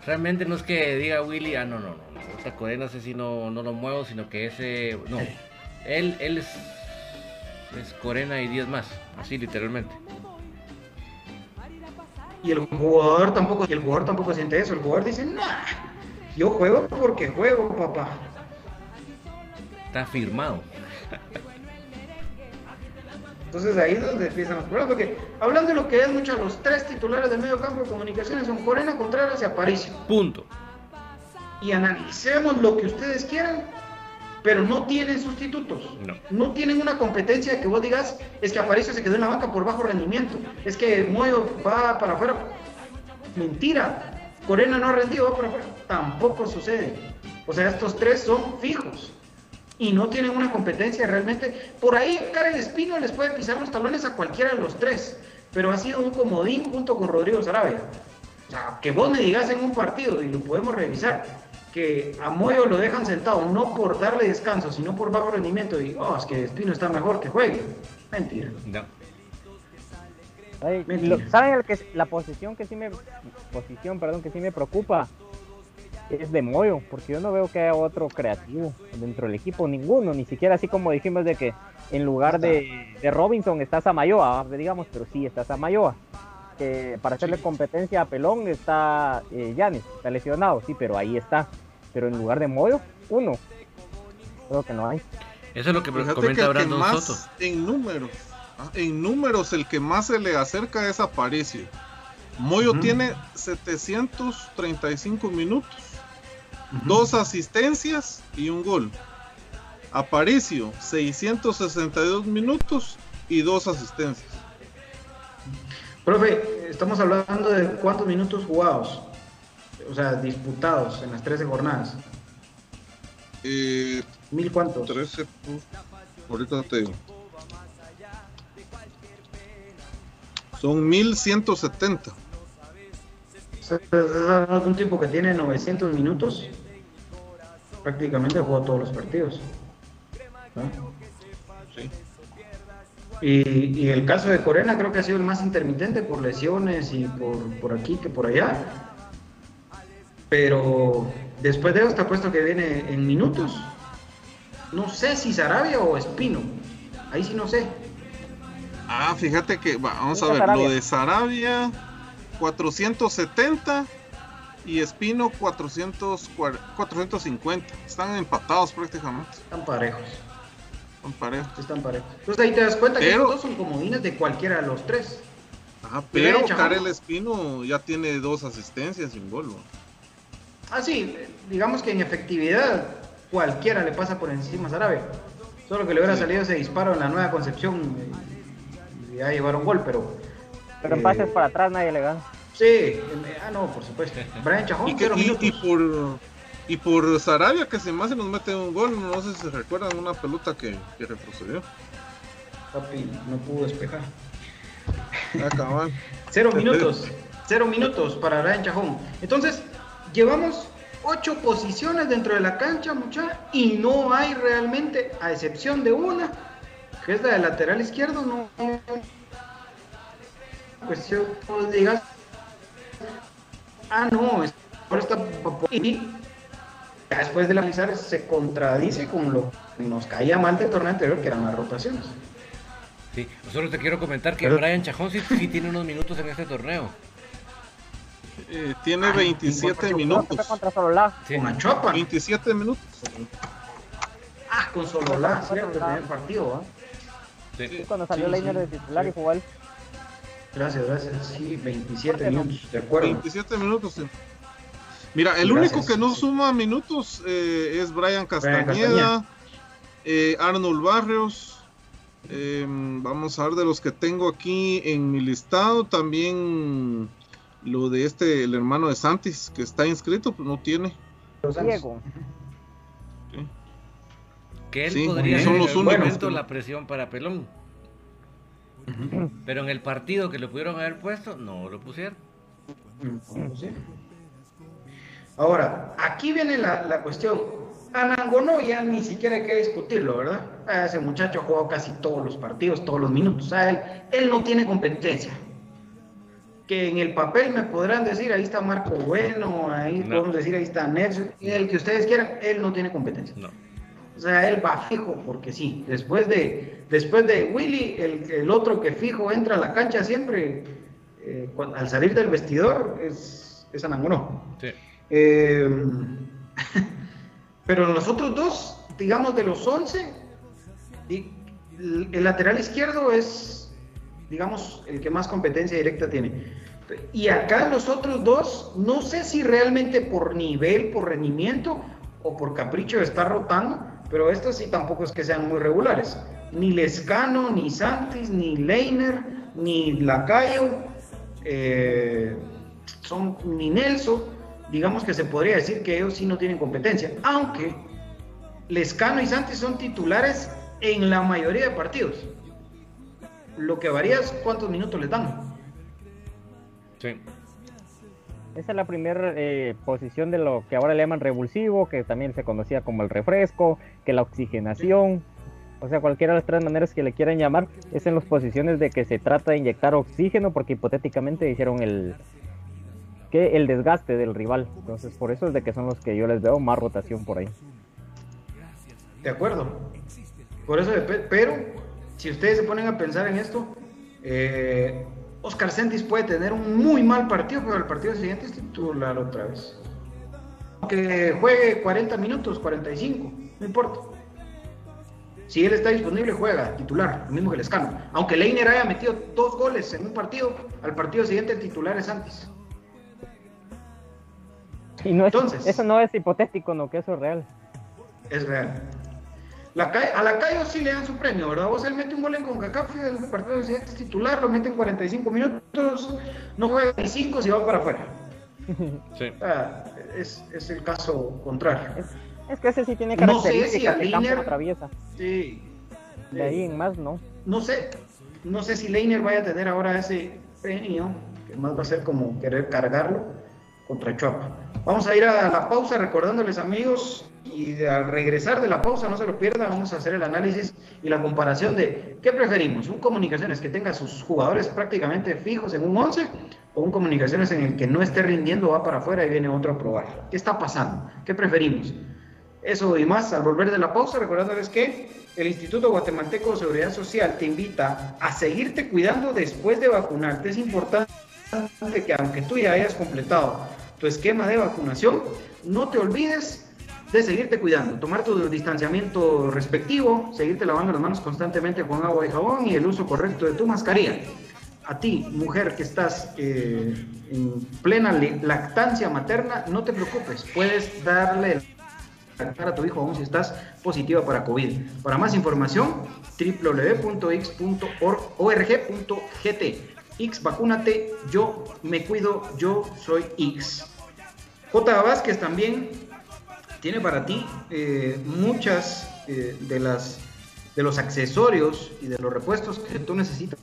realmente no es que diga Willy, ah, no, no, no, no, esta Corena sé si no, no lo muevo, sino que ese. No. Él, él es. Es Corena y 10 más, así literalmente. Y el jugador tampoco, y el jugador tampoco siente eso. El jugador dice, nah, yo juego porque juego, papá. Está firmado. Entonces ahí es donde empiezan los problemas, porque hablando de lo que es mucho, los tres titulares del medio campo de comunicaciones son Corena, Contreras y Aparicio. Punto. Y analicemos lo que ustedes quieran, pero no tienen sustitutos. No. tienen una competencia que vos digas, es que Aparicio se quedó en la banca por bajo rendimiento, es que Moyo va para afuera. Mentira. Corena no ha rendido, va para afuera. Tampoco sucede. O sea, estos tres son fijos y no tienen una competencia realmente. Por ahí Karen Espino les puede pisar los talones a cualquiera de los tres, pero ha sido un comodín junto con Rodrigo Sarabia. O sea, que vos me digas en un partido y lo podemos revisar, que a Moyo lo dejan sentado, no por darle descanso, sino por bajo rendimiento, y oh, es que Espino está mejor que juegue. Mentira. ¿Saben el que la posición que sí me posición, perdón, que sí me preocupa? Es de Moyo, porque yo no veo que haya otro creativo dentro del equipo, ninguno, ni siquiera así como dijimos de que en lugar de, Robinson está Samayoa, digamos, pero sí está Samayoa. que para hacerle competencia a Pelón está eh, Yanis, está lesionado, sí, pero ahí está pero en lugar de Moyo, uno. Creo que no hay. Eso es lo que me comenta Brandon Soto. En números, ah, en números, el que más se le acerca es Aparicio. Moyo tiene 735 minutos, dos asistencias y un gol. Aparicio, 662 minutos y dos asistencias. Profe, estamos hablando de cuántos minutos jugados o sea, disputados en las 13 jornadas? Eh, ¿Mil cuántos? 13, ahorita te digo. Son 1170. Es un tipo que tiene 900 minutos. Prácticamente jugó todos los partidos. Sí. Y, y, el caso de Corena creo que ha sido el más intermitente por lesiones y por, por aquí que por allá. Pero después de eso está puesto que viene en minutos. No sé si Sarabia o Espino. Ahí sí no sé. Ah, fíjate que, vamos a ver, lo de Sarabia 470 y Espino 400, 450. Están empatados prácticamente. Están parejos. Están parejos. Están parejos. Entonces ahí te das cuenta que estos dos son comodines de cualquiera de los tres. Ah, pero Karel Espino ya tiene dos asistencias sin gol. Ah, sí, digamos que en efectividad cualquiera le pasa por encima a Sarabia. Solo que le hubiera salido ese disparo en la nueva concepción y ya llevaron gol, pero. Pero en pases para atrás nadie le gana. Sí, ah, no, por supuesto. Brian Chajón, y, y, por. Y por Sarabia, que se más se nos mete un gol, no sé si se recuerdan una pelota que, que retrocedió. Papi, no pudo despejar. Acaban. cero minutos, cero minutos para Brian Chajón. Entonces, Llevamos ocho posiciones dentro de la cancha, mucha, y no hay realmente, a excepción de una, que es la de lateral izquierdo, no cuestión digas, ah, no, ahora está y después de analizar se contradice con lo que nos caía mal del torneo anterior, que eran las rotaciones. Sí, solo te quiero comentar que Brian Chajón sí tiene unos minutos en este torneo. Eh, tiene 27 minutos. Contra Sololá. Sí. Con Achopa. 27 minutos. Ah, con Sololá, cierto, el primer partido, ¿eh? Sí. cuando salió sí, Leiner de titular y jugó él. Gracias, gracias. Sí, 27 minutos, de acuerdo. 27 minutos, sí. Mira, el único que no suma minutos eh, es Brian Castañeda, eh, Arnold Barrios. Eh, vamos a ver de los que tengo aquí en mi listado. También lo de este, el hermano de Santis, que está inscrito, pues no tiene. Diego. Que él podría son los únicos la presión para Pelón. Pero en el partido que lo pudieron haber puesto, no lo pusieron. Ahora, aquí viene la, la cuestión. Anangono ya ni siquiera hay que discutirlo, ¿verdad? Ese muchacho ha jugado casi todos los partidos, todos los minutos. O sea, él, él no tiene competencia que en el papel me podrán decir, ahí está Marco Bueno, ahí podemos decir, ahí está Nelson, el que ustedes quieran, él no tiene competencia. No. O sea, él va fijo, porque sí, después de, después de Willy, el, el otro que fijo entra a la cancha siempre, eh, al salir del vestidor, es, es Anangonó. Sí. Eh, pero los otros dos, digamos de los 11, el lateral izquierdo es digamos, el que más competencia directa tiene. Y acá los otros dos, no sé si realmente por nivel, por rendimiento o por capricho de estar rotando, pero estos sí tampoco es que sean muy regulares. Ni Lescano, ni Santis, ni Leiner, ni Lacayo, eh, son, ni Nelson, digamos que se podría decir que ellos sí no tienen competencia, aunque Lescano y Santis son titulares en la mayoría de partidos. Lo que varía es cuántos minutos le dan. Sí. Esa es la primera eh, posición de lo que ahora le llaman revulsivo, que también se conocía como el refresco, que la oxigenación. O sea, cualquiera de las tres maneras que le quieran llamar, es en las posiciones de que se trata de inyectar oxígeno, porque hipotéticamente hicieron el, que el desgaste del rival. Entonces, por eso es de que son los que yo les veo más rotación por ahí. De acuerdo. Por eso, pero si ustedes se ponen a pensar en esto, eh, Oscar Sentis puede tener un muy mal partido, pero el partido siguiente es titular otra vez. Aunque juegue 40 minutos, 45, no importa. Si él está disponible, juega titular, lo mismo que el escano. Aunque Leiner haya metido dos goles en un partido, al partido siguiente el titular es antes. Y no Entonces, eso no es hipotético, no, que eso es real. Es real a la Cayo sí le dan su premio, ¿verdad? Vos él mete un gol en CONCACAF, el partido de es titular, lo mete en 45 minutos, no juega en 5 si va para afuera. Sí. es, el caso contrario. Es, que ese sí tiene características no sé si que Leiner, atraviesa. Sí. De ahí en más, ¿no? No sé, no sé si Leiner vaya a tener ahora ese premio, que más va a ser como querer cargarlo contra Chuapa. Vamos a ir a la pausa recordándoles amigos y al regresar de la pausa, no se lo pierdan, vamos a hacer el análisis y la comparación de qué preferimos, un comunicaciones que tenga sus jugadores prácticamente fijos en un 11 o un comunicaciones en el que no esté rindiendo, va para afuera y viene otro a probar. ¿Qué está pasando? ¿Qué preferimos? Eso y más al volver de la pausa, recordándoles que el Instituto Guatemalteco de Seguridad Social te invita a seguirte cuidando después de vacunarte. Es importante que aunque tú ya hayas completado tu esquema de vacunación, no te olvides de seguirte cuidando, tomar tu distanciamiento respectivo, seguirte lavando las manos constantemente con agua y jabón y el uso correcto de tu mascarilla. A ti, mujer que estás eh, en plena lactancia materna, no te preocupes, puedes darle a tu hijo aún si estás positiva para COVID. Para más información, www.x.org.gt. X, vacúnate, yo me cuido, yo soy X. J. Vázquez también tiene para ti eh, muchas eh, de las de los accesorios y de los repuestos que tú necesitas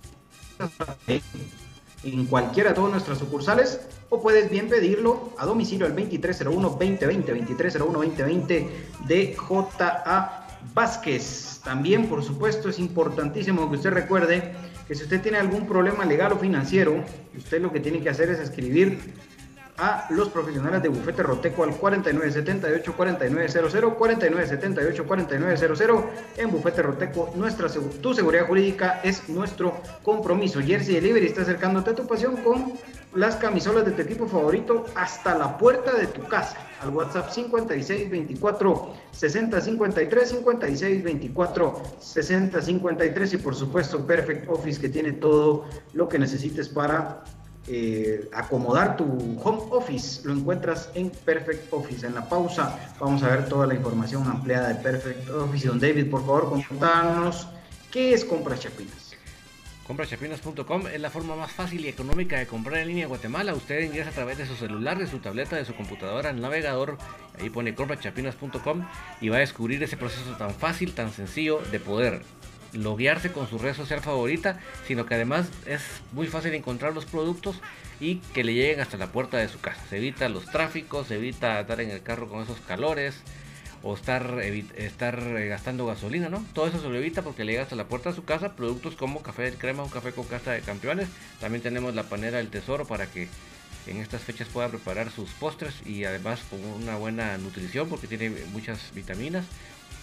en cualquiera de todas nuestras sucursales o puedes bien pedirlo a domicilio al 2301-2020, 2301-2020 de JA Vázquez. También, por supuesto, es importantísimo que usted recuerde que si usted tiene algún problema legal o financiero, usted lo que tiene que hacer es escribir a los profesionales de Bufete Roteco al 4978-4900, 4978-4900. En Bufete Roteco, nuestra, tu seguridad jurídica es nuestro compromiso. Jersey Delivery está acercándote a tu pasión con las camisolas de tu equipo favorito hasta la puerta de tu casa. Al WhatsApp 5624 6053 5624 6053 y por supuesto Perfect Office que tiene todo lo que necesites para eh, acomodar tu home office, lo encuentras en Perfect Office. En la pausa vamos a ver toda la información ampliada de Perfect Office. Don David, por favor, contanos qué es Compras Chapinas. Compraschapinas.com es la forma más fácil y económica de comprar en línea en Guatemala. Usted ingresa a través de su celular, de su tableta, de su computadora, el navegador, ahí pone compraschapinas.com y va a descubrir ese proceso tan fácil, tan sencillo de poder loguearse con su red social favorita, sino que además es muy fácil encontrar los productos y que le lleguen hasta la puerta de su casa. Se evita los tráficos, se evita estar en el carro con esos calores o estar, estar eh, gastando gasolina, ¿no? Todo eso se lo evita porque le llega hasta la puerta de su casa productos como café de crema, un café con casta de campeones. También tenemos la panera del tesoro para que en estas fechas pueda preparar sus postres y además con una buena nutrición porque tiene muchas vitaminas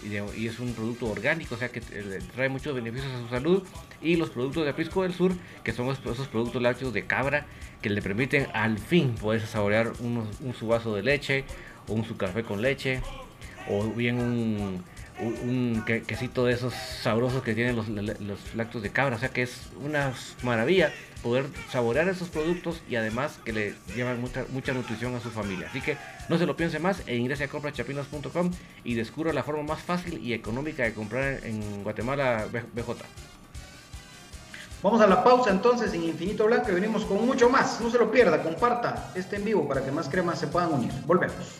y, es un producto orgánico, o sea que eh, trae muchos beneficios a su salud. Y los productos de Aprisco del Sur, que son esos productos lácteos de cabra que le permiten al fin poder saborear un, un su vaso de leche o un su café con leche o bien un, un quesito de esos sabrosos que tienen los, los lácteos de cabra. O sea que es una maravilla poder saborear esos productos y además que le llevan mucha, mucha nutrición a su familia. Así que no se lo piense más e ingrese a comprachapinas.com y descubra la forma más fácil y económica de comprar en Guatemala BJ. Vamos a la pausa entonces en Infinito Blanco y venimos con mucho más. No se lo pierda, comparta este en vivo para que más cremas se puedan unir. Volvemos.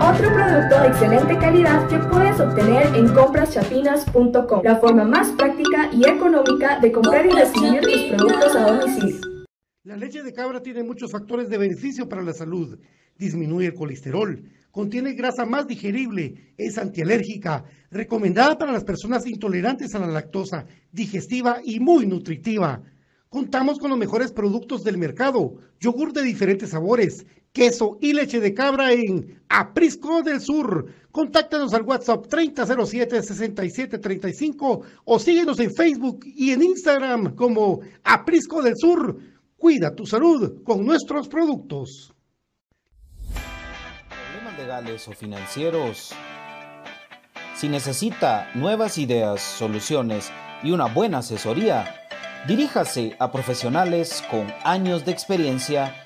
Otro producto de excelente calidad que puedes obtener en compraschapinas.com, la forma más práctica y económica de comprar y recibir tus productos a domicilio. La leche de cabra tiene muchos factores de beneficio para la salud. Disminuye el colesterol, contiene grasa más digerible, es antialérgica, recomendada para las personas intolerantes a la lactosa, digestiva y muy nutritiva. Contamos con los mejores productos del mercado, yogur de diferentes sabores, queso y leche de cabra en Aprisco del Sur. Contáctanos al WhatsApp 3007-6735 o síguenos en Facebook y en Instagram como Aprisco del Sur. Cuida tu salud con nuestros productos. Problemas legales o financieros. Si necesita nuevas ideas, soluciones y una buena asesoría, diríjase a profesionales con años de experiencia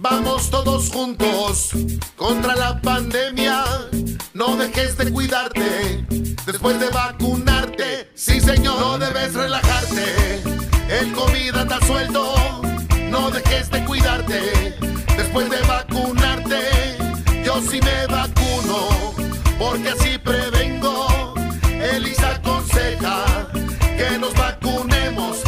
Vamos todos juntos contra la pandemia. No dejes de cuidarte después de vacunarte. Sí, señor, no debes relajarte. El COVID anda suelto. No dejes de cuidarte después de vacunarte. Yo sí me vacuno porque así prevengo. Elisa aconseja que nos vacunemos.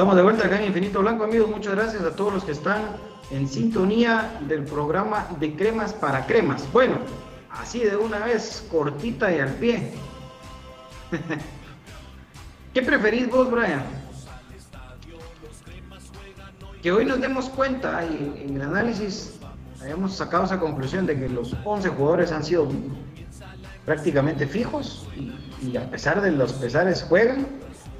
Estamos de vuelta acá en Infinito Blanco, amigos. Muchas gracias a todos los que están en sintonía del programa de Cremas para Cremas. Bueno, así de una vez, cortita y al pie. ¿Qué preferís vos, Brian? Que hoy nos demos cuenta en el análisis hayamos sacado esa conclusión de que los 11 jugadores han sido prácticamente fijos y a pesar de los pesares juegan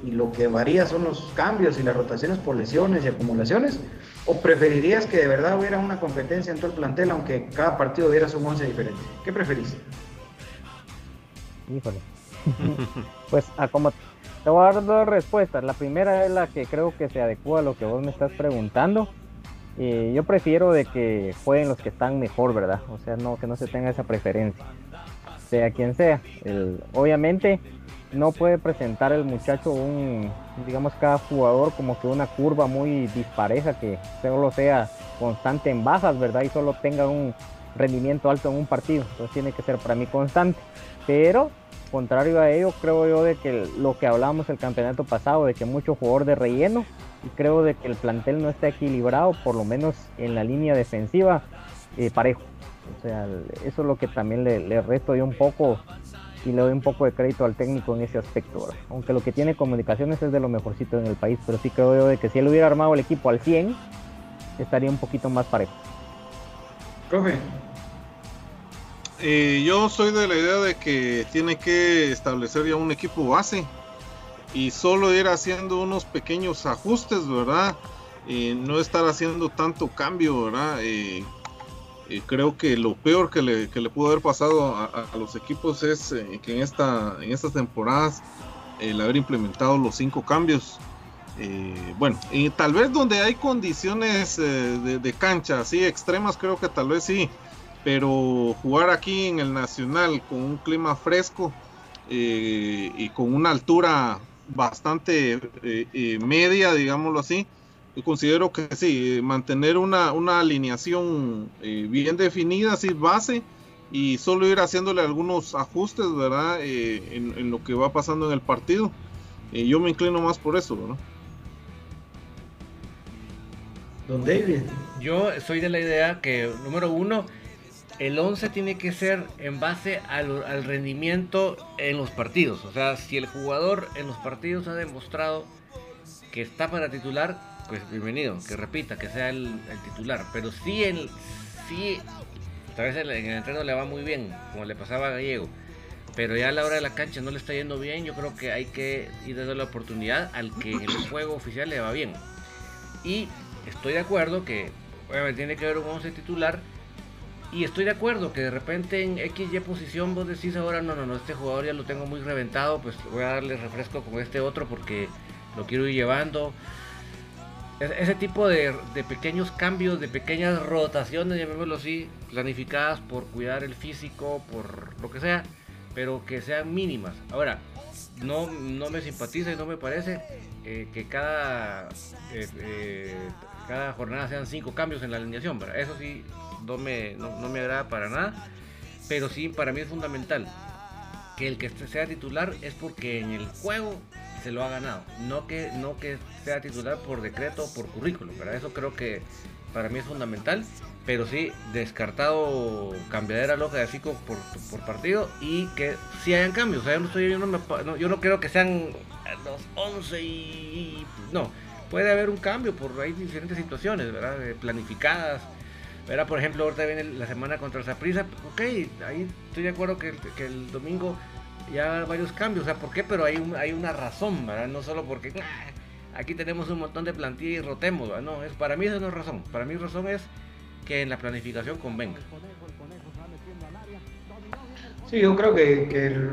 y lo que varía son los cambios y las rotaciones por lesiones y acumulaciones? ¿O preferirías que de verdad hubiera una competencia en todo el plantel, aunque cada partido diera un 11 diferente? ¿Qué preferís? Híjole. pues a como te voy a dar dos respuestas. La primera es la que creo que se adecua a lo que vos me estás preguntando. Eh, yo prefiero de que jueguen los que están mejor, ¿verdad? O sea, no que no se tenga esa preferencia, sea quien sea. El, obviamente no puede presentar el muchacho un, digamos, cada jugador como que una curva muy dispareja que solo sea constante en bajas, ¿verdad? Y solo tenga un rendimiento alto en un partido. Entonces tiene que ser para mí constante. Pero, contrario a ello, creo yo de que lo que hablamos el campeonato pasado, de que mucho jugador de relleno, y creo de que el plantel no está equilibrado, por lo menos en la línea defensiva, eh, parejo. O sea, eso es lo que también le, le resto yo un poco y le doy un poco de crédito al técnico en ese aspecto, aunque lo que tiene comunicaciones es de lo mejorcito en el país, pero sí creo yo de que si él hubiera armado el equipo al 100, estaría un poquito más parejo. Profe. Eh, yo soy de la idea de que tiene que establecer ya un equipo base y solo ir haciendo unos pequeños ajustes, ¿verdad? Y no estar haciendo tanto cambio, ¿verdad? Creo que lo peor que le, que le pudo haber pasado a, los equipos es eh, que en, esta, en estas temporadas el haber implementado los cinco cambios. Eh, bueno, y tal vez donde hay condiciones eh, de, cancha así extremas, creo que tal vez sí, pero jugar aquí en el Nacional con un clima fresco y con una altura bastante media, digámoslo así, considero que sí, mantener una, una alineación eh, bien definida, así base, y solo ir haciéndole algunos ajustes, ¿verdad? Eh, en, lo que va pasando en el partido. Eh, yo me inclino más por eso, ¿verdad? Don David. Yo soy de la idea que, número uno, el 11 tiene que ser en base al, al rendimiento en los partidos. O sea, si el jugador en los partidos ha demostrado que está para titular, pues bienvenido, que repita, que sea el, titular. Pero si el, si tal vez en el entreno le va muy bien, como le pasaba a Gallego, pero ya a la hora de la cancha no le está yendo bien, yo creo que hay que ir dando la oportunidad al que en el juego oficial le va bien. Y estoy de acuerdo que obviamente tiene que haber un 11 titular. Y estoy de acuerdo que de repente en XY posición vos decís ahora, no, no, no, este jugador ya lo tengo muy reventado, pues voy a darle refresco con este otro porque lo quiero ir llevando ese tipo de, pequeños cambios, de pequeñas rotaciones, llamémoslo así, planificadas por cuidar el físico, por lo que sea, pero que sean mínimas. Ahora, no, no me simpatiza y no me parece eh, que cada, eh, eh, cada jornada sean cinco cambios en la alineación. Eso sí, no me, no, no me agrada para nada, pero sí, para mí es fundamental que el que sea titular es porque en el juego se lo ha ganado. No que, no que sea titular por decreto o por currículum, ¿verdad? Eso creo que para mí es fundamental. Pero sí, descartado cambiadera loca de Fico por, por partido y que si hayan cambios. O sea, yo, no estoy, yo, no yo no creo que sean los 11 y, No, puede haber un cambio por ahí diferentes situaciones, ¿verdad? Planificadas. ¿verdad? Por ejemplo, ahorita viene la semana contra el Zaprisa. Ok, ahí estoy de acuerdo que, que el domingo ya varios cambios. O sea, ¿por qué? Pero hay, hay una razón, ¿verdad? No solo porque ah, aquí tenemos un montón de plantilla y rotemos, ¿verdad? No, es, para mí eso no es razón. Para mí razón es que en la planificación convenga. Sí, yo creo que,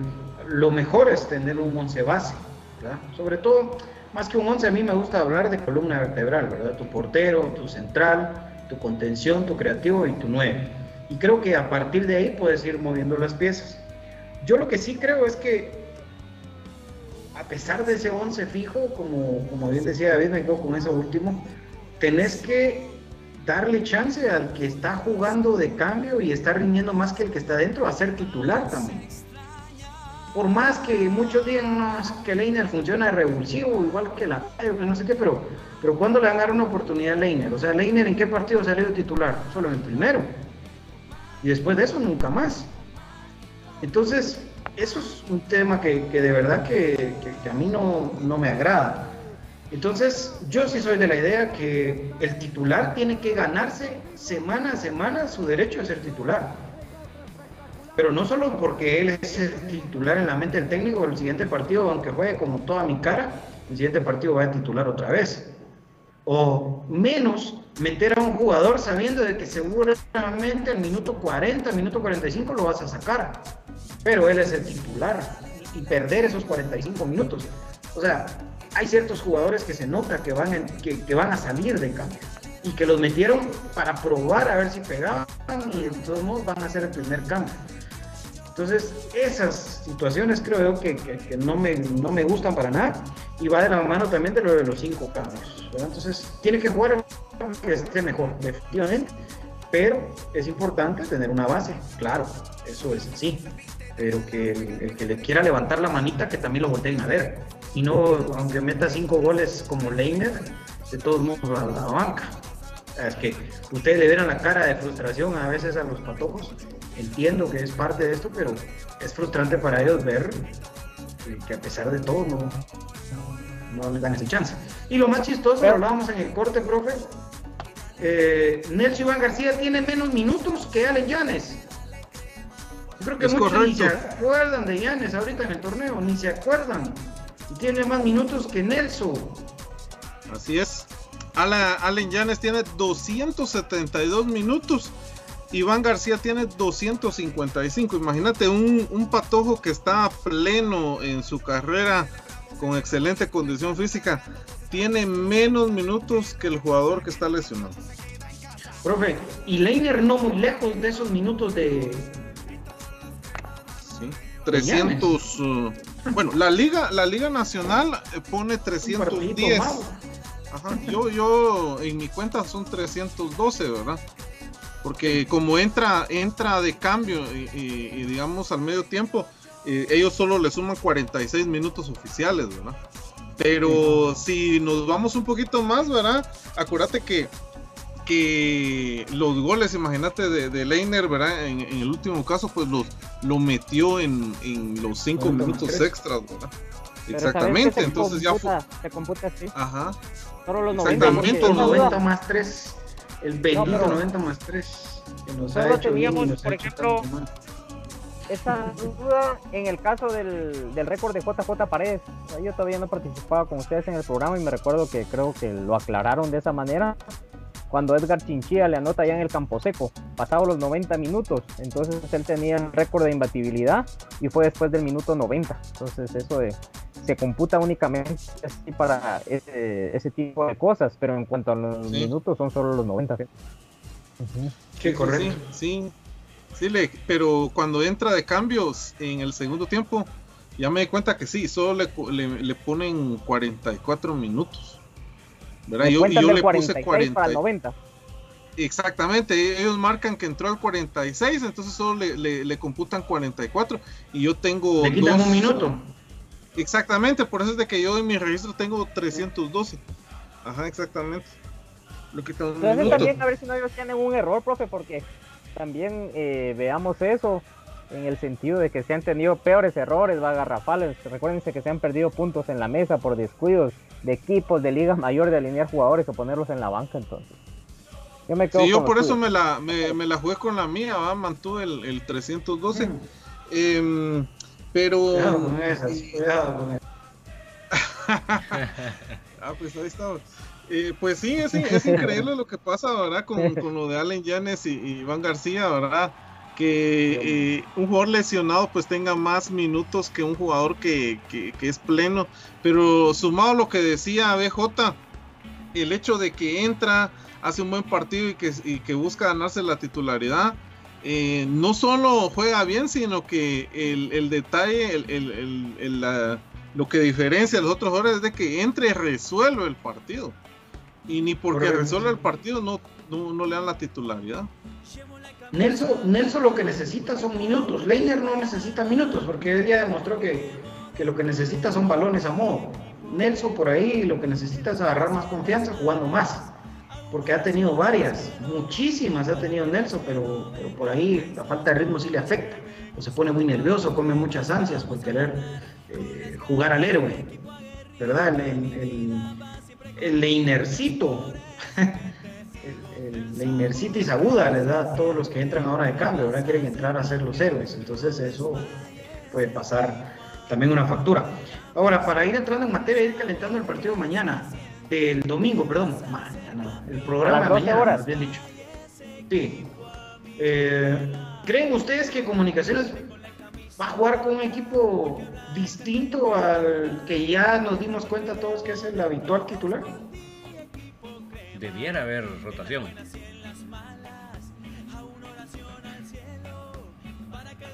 lo mejor es tener un 11 base, ¿verdad? Sobre todo, más que un 11, a mí me gusta hablar de columna vertebral, ¿verdad? Tu portero, tu central, tu contención, tu creativo y tu 9. Y creo que a partir de ahí puedes ir moviendo las piezas. Yo lo que sí creo es que, a pesar de ese 11 fijo, como, como bien decía David, me quedo con eso último, tenés que darle chance al que está jugando de cambio y está rindiendo más que el que está dentro a ser titular también. Por más que muchos digan que Leiner funciona revulsivo, igual que la no sé qué, pero, pero ¿cuándo le van a dar una oportunidad a Leiner? O sea, Leiner en qué partido salió titular? Solo en el primero. Y después de eso nunca más. Entonces, eso es un tema que, de verdad que, a mí no, me agrada. Entonces, yo sí soy de la idea que el titular tiene que ganarse semana a semana su derecho a ser titular. Pero no solo porque él es el titular en la mente del técnico, el siguiente partido, aunque juegue como toda mi cara, el siguiente partido va a titular otra vez. O menos meter a un jugador sabiendo de que seguramente al minuto 40, al minuto 45 lo vas a sacar pero él es el titular y perder esos 45 minutos. O sea, hay ciertos jugadores que se nota que van, que, van a salir de cambio y que los metieron para probar a ver si pegaban y de todos modos van a hacer el primer cambio. Entonces, esas situaciones creo yo que, que, no, me, no me gustan para nada y va de la mano también de lo de los cinco cambios. Entonces, tiene que jugar que esté mejor, definitivamente, pero es importante tener una base, claro, eso es así pero que el, que le quiera levantar la manita, que también lo volteen a ver. Y no, aunque meta cinco goles como Leiner, de todos modos a la banca. Es que ustedes le vieron la cara de frustración a veces a los patojos entiendo que es parte de esto, pero es frustrante para ellos ver que a pesar de todo no, no les dan esa chance. Y lo más chistoso, hablábamos en el corte, profe, eh, Nelson Iván García tiene menos minutos que Allen Llanes. Yo creo que muchos ni se acuerdan de Llanes ahorita en el torneo, ni se acuerdan. Y tiene más minutos que Nelson. Así es. Allen Llanes tiene 272 minutos. Iván García tiene 255. Imagínate un, un patojo que está pleno en su carrera con excelente condición física tiene menos minutos que el jugador que está lesionado. Profe, y Leiner no muy lejos de esos minutos de. Sí, 300. Uh, bueno, la Liga, la Liga Nacional eh, pone 310. Ajá, yo, yo en mi cuenta son 312, ¿verdad? Porque como entra, entra de cambio y, digamos al medio tiempo, eh, ellos solo le suman 46 minutos oficiales, ¿verdad? Pero si nos vamos un poquito más, ¿verdad? Acuérdate que, que los goles, imagínate, de, de Leiner, ¿verdad? En, el último caso, pues los, lo metió en, los cinco minutos extras, ¿verdad? Exactamente, entonces ya fue. Se computa así. Ajá. Solo los 90, Exactamente. 90 más 3. El bendito 90 más 3. Que nos ha teníamos, por ejemplo, esa duda en el caso del, del récord de JJ Paredes. Yo todavía no participaba con ustedes en el programa y me recuerdo que creo que lo aclararon de esa manera. Cuando Edgar Chinchilla le anota ya en el campo seco, pasado los 90 minutos, entonces él tenía el récord de imbatibilidad y fue después del minuto 90. Entonces eso se computa únicamente para ese, ese, tipo de cosas, pero en cuanto a los minutos son solo los 90. ¿sí? correcto. sí. Sí, pero cuando entra de cambios en el segundo tiempo, ya me di cuenta que sí, solo le, ponen 44 minutos. ¿Verdad? Yo, yo le puse 40. 90. Exactamente, ellos marcan que entró al 46, entonces solo le, le, computan 44 y yo tengo... Le quitan un minuto. Exactamente, por eso es de que yo en mi registro tengo 312. Ajá, exactamente. Lo quitan un minuto. también a ver si no ellos tienen un error, profe, porque también eh, veamos eso en el sentido de que se han tenido peores errores, va garrafales. Recuérdense que se han perdido puntos en la mesa por descuidos de equipos de ligas mayor de alinear jugadores o ponerlos en la banca entonces. Yo me quedo sí, yo por eso me la, me, la jugué con la mía, ¿va? mantuve el, el 312. Mm. Em, pero... Cuidado con esas, cuidado con esas. ah, pues ahí estamos. Eh, pues sí, es, increíble lo que pasa, ¿verdad? Con, lo de Allen Yanes y, Iván García, ¿verdad? Que eh, un jugador lesionado pues tenga más minutos que un jugador que, es pleno. Pero sumado a lo que decía BJ, el hecho de que entra, hace un buen partido y que, que busca ganarse la titularidad, eh, no solo juega bien, sino que el, detalle, el, lo que diferencia a los otros jugadores es de que entre y resuelve el partido. Y ni porque resuelve el partido no, no, le dan la titularidad. Nelson, Nelson lo que necesita son minutos. Leiner no necesita minutos porque él ya demostró que, lo que necesita son balones a modo. Nelson por ahí lo que necesita es agarrar más confianza jugando más. Porque ha tenido varias, muchísimas ha tenido Nelson, pero, por ahí la falta de ritmo sí le afecta. O se pone muy nervioso, come muchas ansias por querer eh, jugar al héroe. ¿Verdad? el, el Leinercito, el, el y aguda les da a todos los que entran ahora de cambio, ahora quieren entrar a ser los héroes, entonces eso puede pasar también una factura. Ahora, para ir entrando en materia, ir calentando el partido mañana, el domingo, perdón, mañana, el programa de mañana, horas. bien dicho. Sí. Eh, ¿Creen ustedes que Comunicaciones va a jugar con un equipo distinto al que ya nos dimos cuenta todos que es el habitual titular. Debiera haber rotación.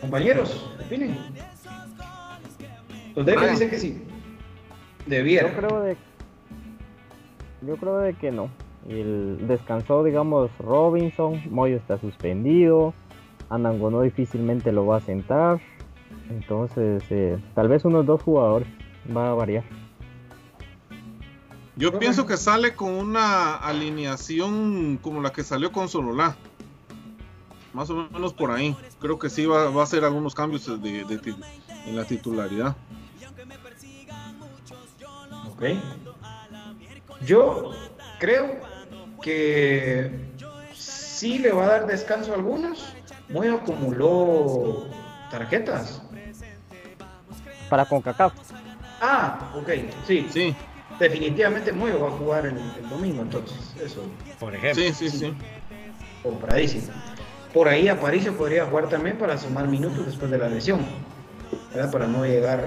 Compañeros, opinen. Los debe dice que sí. Debiera. Yo creo de, yo creo de que no. El descansó, digamos, Robinson, Moyo está suspendido, Anangonó difícilmente lo va a sentar. Entonces, eh, tal vez unos dos jugadores va a variar. Yo pienso que sale con una alineación como la que salió con Sololá. más o menos por ahí. Creo que sí va, va a hacer algunos cambios de, de, en la titularidad. Ok. Yo creo que sí le va a dar descanso a algunos. Muy acumuló tarjetas. Para CONCACAF. Ah, ok, sí. Sí. Definitivamente muy va a jugar el, domingo, entonces, eso. Por ejemplo. Sí, sí, sí. Compradísimo. Por ahí Aparicio podría jugar también para sumar minutos después de la lesión, ¿verdad? Para no llegar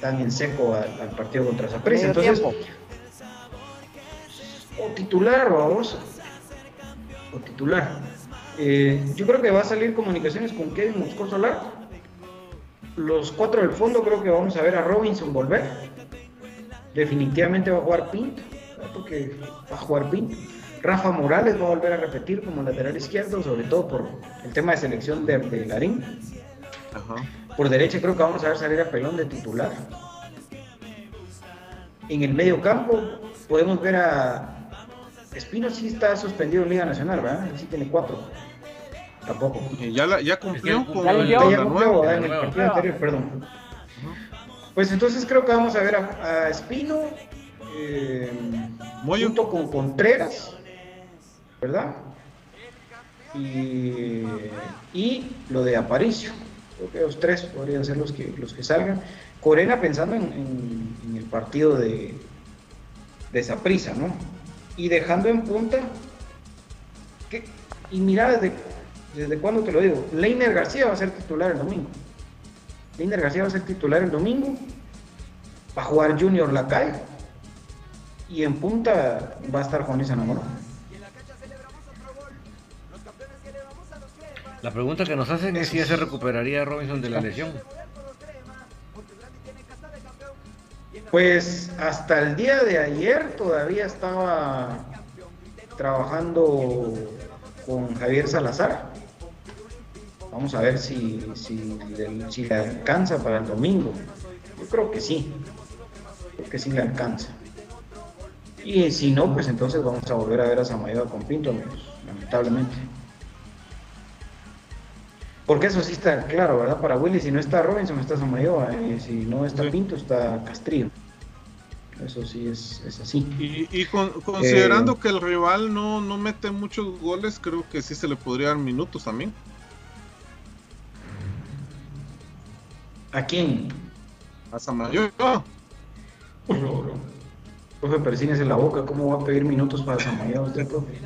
tan en seco al, partido contra Zaprisa. Entonces, o titular, vamos, o titular. Eh, yo creo que va a salir comunicaciones con Kevin Moscoso Largo. Los cuatro del fondo creo que vamos a ver a Robinson volver. Definitivamente va a jugar Pinto, porque va a jugar Pinto. Rafa Morales va a volver a repetir como lateral izquierdo, sobre todo por el tema de selección de, de Larín. Por derecha creo que vamos a ver salir a Pelón de titular. En el medio campo podemos ver a Espino sí está suspendido en Liga Nacional, ¿verdad? Sí tiene cuatro. Tampoco. Ya, ya cumplió con el, ya cumplió, en el partido anterior, perdón. Pues entonces creo que vamos a ver a, Espino eh, junto con Contreras, ¿verdad? Y, y, lo de Aparicio. Creo que los tres podrían ser los que, los que salgan. Corena pensando en, en el partido de, de Saprisa, ¿no? y dejando en punta. Que, y mira desde, desde cuándo te lo digo. Leiner García va a ser titular el domingo. Leiner García va a ser titular el domingo. Va a jugar Junior Lacay. Y en punta va a estar Juan Sanamoro. La pregunta que nos hacen es si ya se recuperaría Robinson de la lesión. Pues hasta el día de ayer todavía estaba trabajando con Javier Salazar. Vamos a ver si, si, le alcanza para el domingo. Yo creo que sí. Creo que sí le alcanza. Y si no, pues entonces vamos a volver a ver a Samayoa con Pinto, lamentablemente. Porque eso sí está claro, ¿verdad? Para Willy, si no está Robinson, está Samayoa. Y eh, si no está Pinto, está Castrillo. Eso sí es, así. Y, considerando eh, que el rival no, no mete muchos goles, creo que sí se le podría dar minutos también. ¿A quién? A Samayoa. Profe, persínese en la boca, ¿cómo va a pedir minutos para Samayoa usted, profe?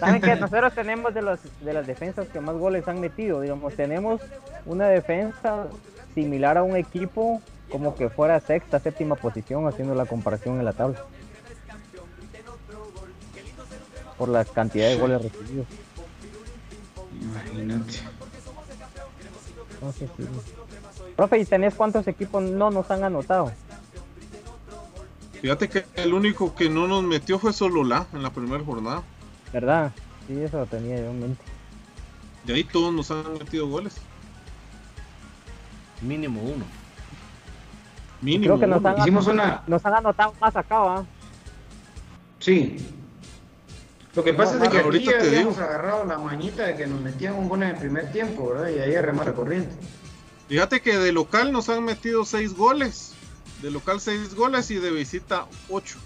Saben que nosotros tenemos de, los, de las defensas que más goles han metido, digamos, tenemos una defensa similar a un equipo como que fuera sexta, séptima posición haciendo la comparación en la tabla. Por la cantidad de goles recibidos. Imagínate. Profe, ¿y tenés cuántos equipos no nos han anotado? Fíjate que el único que no nos metió fue solo la en la primera jornada. ¿Verdad? Sí, eso lo tenía yo en mente. De ahí todos nos han metido goles. Mínimo uno. Mínimo. Creo que nos han, Hicimos una... nos han anotado más acá, ¿va? Sí. Lo que pasa es que ahorita aquí habíamos agarrado la mañita de que nos metían un gol en el primer tiempo, ¿verdad? Y ahí remate corriente. Fíjate que de local nos han metido seis goles. De local seis goles y de visita ocho.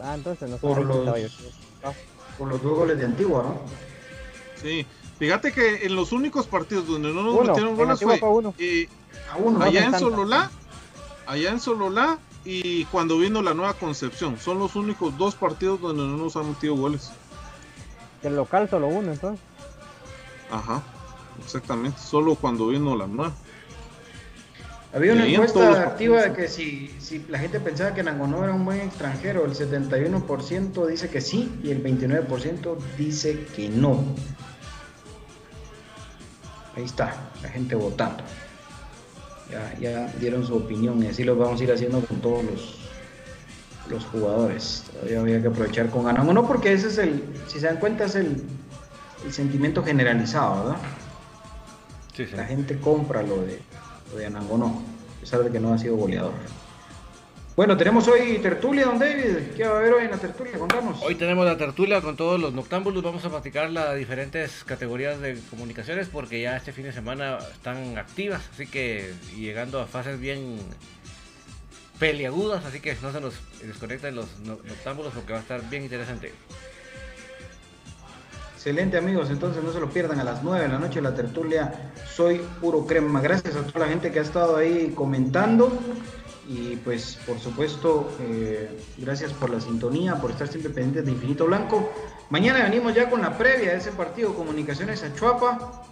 Ah, entonces no por los, por los dos goles de Antigua, ¿no? Sí. Fíjate que en los únicos partidos donde no nos metieron goles fue, y a uno, allá en Sololá allá en Sololá y cuando vino la nueva Concepción. Son los únicos dos partidos donde no nos han metido goles. El local solo uno entonces. Ajá, exactamente. Solo cuando vino la nueva. Había una encuesta activa de que si, si la gente pensaba que Nangonó era un buen extranjero, el 71% dice que sí y el 29% dice que no. Ahí está, la gente votando ya, dieron su opinión y así lo vamos a ir haciendo con todos los, los jugadores. Todavía había que aprovechar con no porque ese es el, si se dan cuenta, es el, sentimiento generalizado, ¿verdad? La gente compra lo de, lo de Anangonó, a pesar de que no ha sido goleador. Bueno, tenemos hoy tertulia, don David. ¿Qué va a haber hoy en la tertulia? Contamos. Hoy tenemos la tertulia con todos los noctámbulos. Vamos a platicar las diferentes categorías de comunicaciones porque ya este fin de semana están activas, así que llegando a fases bien peliagudas, así que no se nos desconecten los noctámbulos porque va a estar bien interesante. Excelente amigos, entonces no se lo pierdan a las 9 de la noche la tertulia Soy Puro Crema. Gracias a toda la gente que ha estado ahí comentando y pues por supuesto eh, gracias por la sintonía, por estar siempre pendientes de Infinito Blanco. Mañana venimos ya con la previa de ese partido Comunicaciones a Chuapa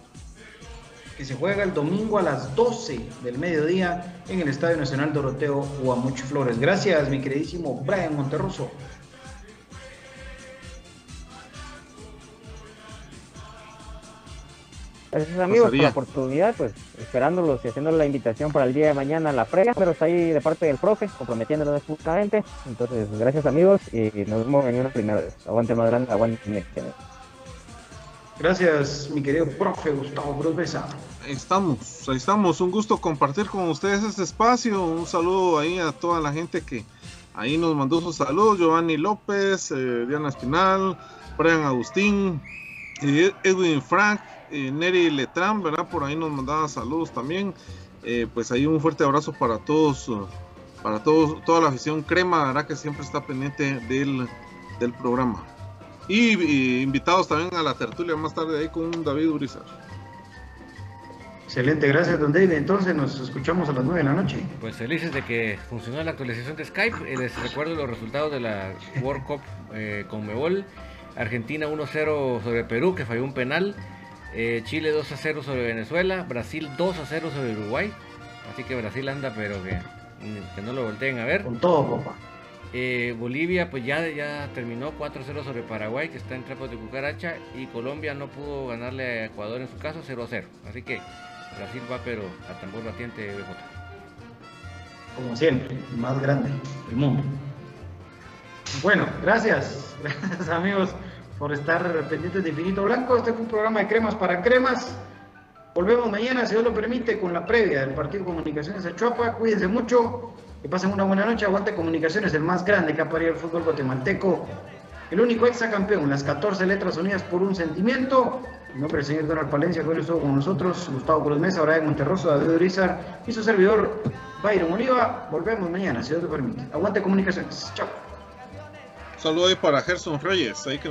que se juega el domingo a las 12 del mediodía en el Estadio Nacional Doroteo Guamuch Flores. Gracias mi queridísimo Brian Monterroso. Gracias amigos por la oportunidad, pues esperándolos y haciendo la invitación para el día de mañana la previa, pero está ahí de parte del profe, comprometiéndonos justamente. Entonces, gracias amigos y nos vemos en una primera vez. Aguante más grande, aguante. Gracias, mi querido profe Gustavo Cruz Ahí estamos, ahí estamos. Un gusto compartir con ustedes este espacio. Un saludo ahí a toda la gente que ahí nos mandó sus saludos. Giovanni López, eh, Diana Espinal, Brian Agustín, Edwin Frank, eh, Neri Letran, ¿verdad? Por ahí nos mandaba saludos también. Eh, pues ahí un fuerte abrazo para todos, uh, para todos, toda la afición crema, ¿verdad? Que siempre está pendiente del, del programa. Y, invitados también a la tertulia más tarde ahí con David Urizar. Excelente, gracias don David. Entonces nos escuchamos a las 9 de la noche. Pues felices de que funcionó la actualización de Skype. Eh, les recuerdo los resultados de la World Cup con Mebol. Argentina 1-0 sobre Perú, que falló un penal. Eh, Chile 2 a 0 sobre Venezuela, Brasil 2 a 0 sobre Uruguay. Así que Brasil anda, pero que, que no lo volteen a ver. Con todo, papá. Eh, Bolivia pues ya, ya terminó 4-0 sobre Paraguay, que está en trapos de cucaracha. Y Colombia no pudo ganarle a Ecuador en su caso 0-0. Así que Brasil va, pero a tambor batiente BJ. Como siempre, el más grande del mundo. Bueno, gracias. Gracias amigos por estar pendientes de Infinito Blanco. Este fue un programa de cremas para cremas. Volvemos mañana, si Dios lo permite, con la previa del Partido Comunicaciones de Chuapa. Cuídense mucho, que pasen una buena noche. Aguante Comunicaciones, el más grande que ha parido el fútbol guatemalteco. El único exacampeón, las 14 letras unidas por un sentimiento. En nombre del señor Donald Palencia, que hoy estuvo con nosotros, Gustavo Cruz Mesa, Brian Monterroso, David Urizar y su servidor, Byron Oliva. Volvemos mañana, si Dios lo permite. Aguante Comunicaciones. Chao. Saludos para Gerson Reyes, ahí que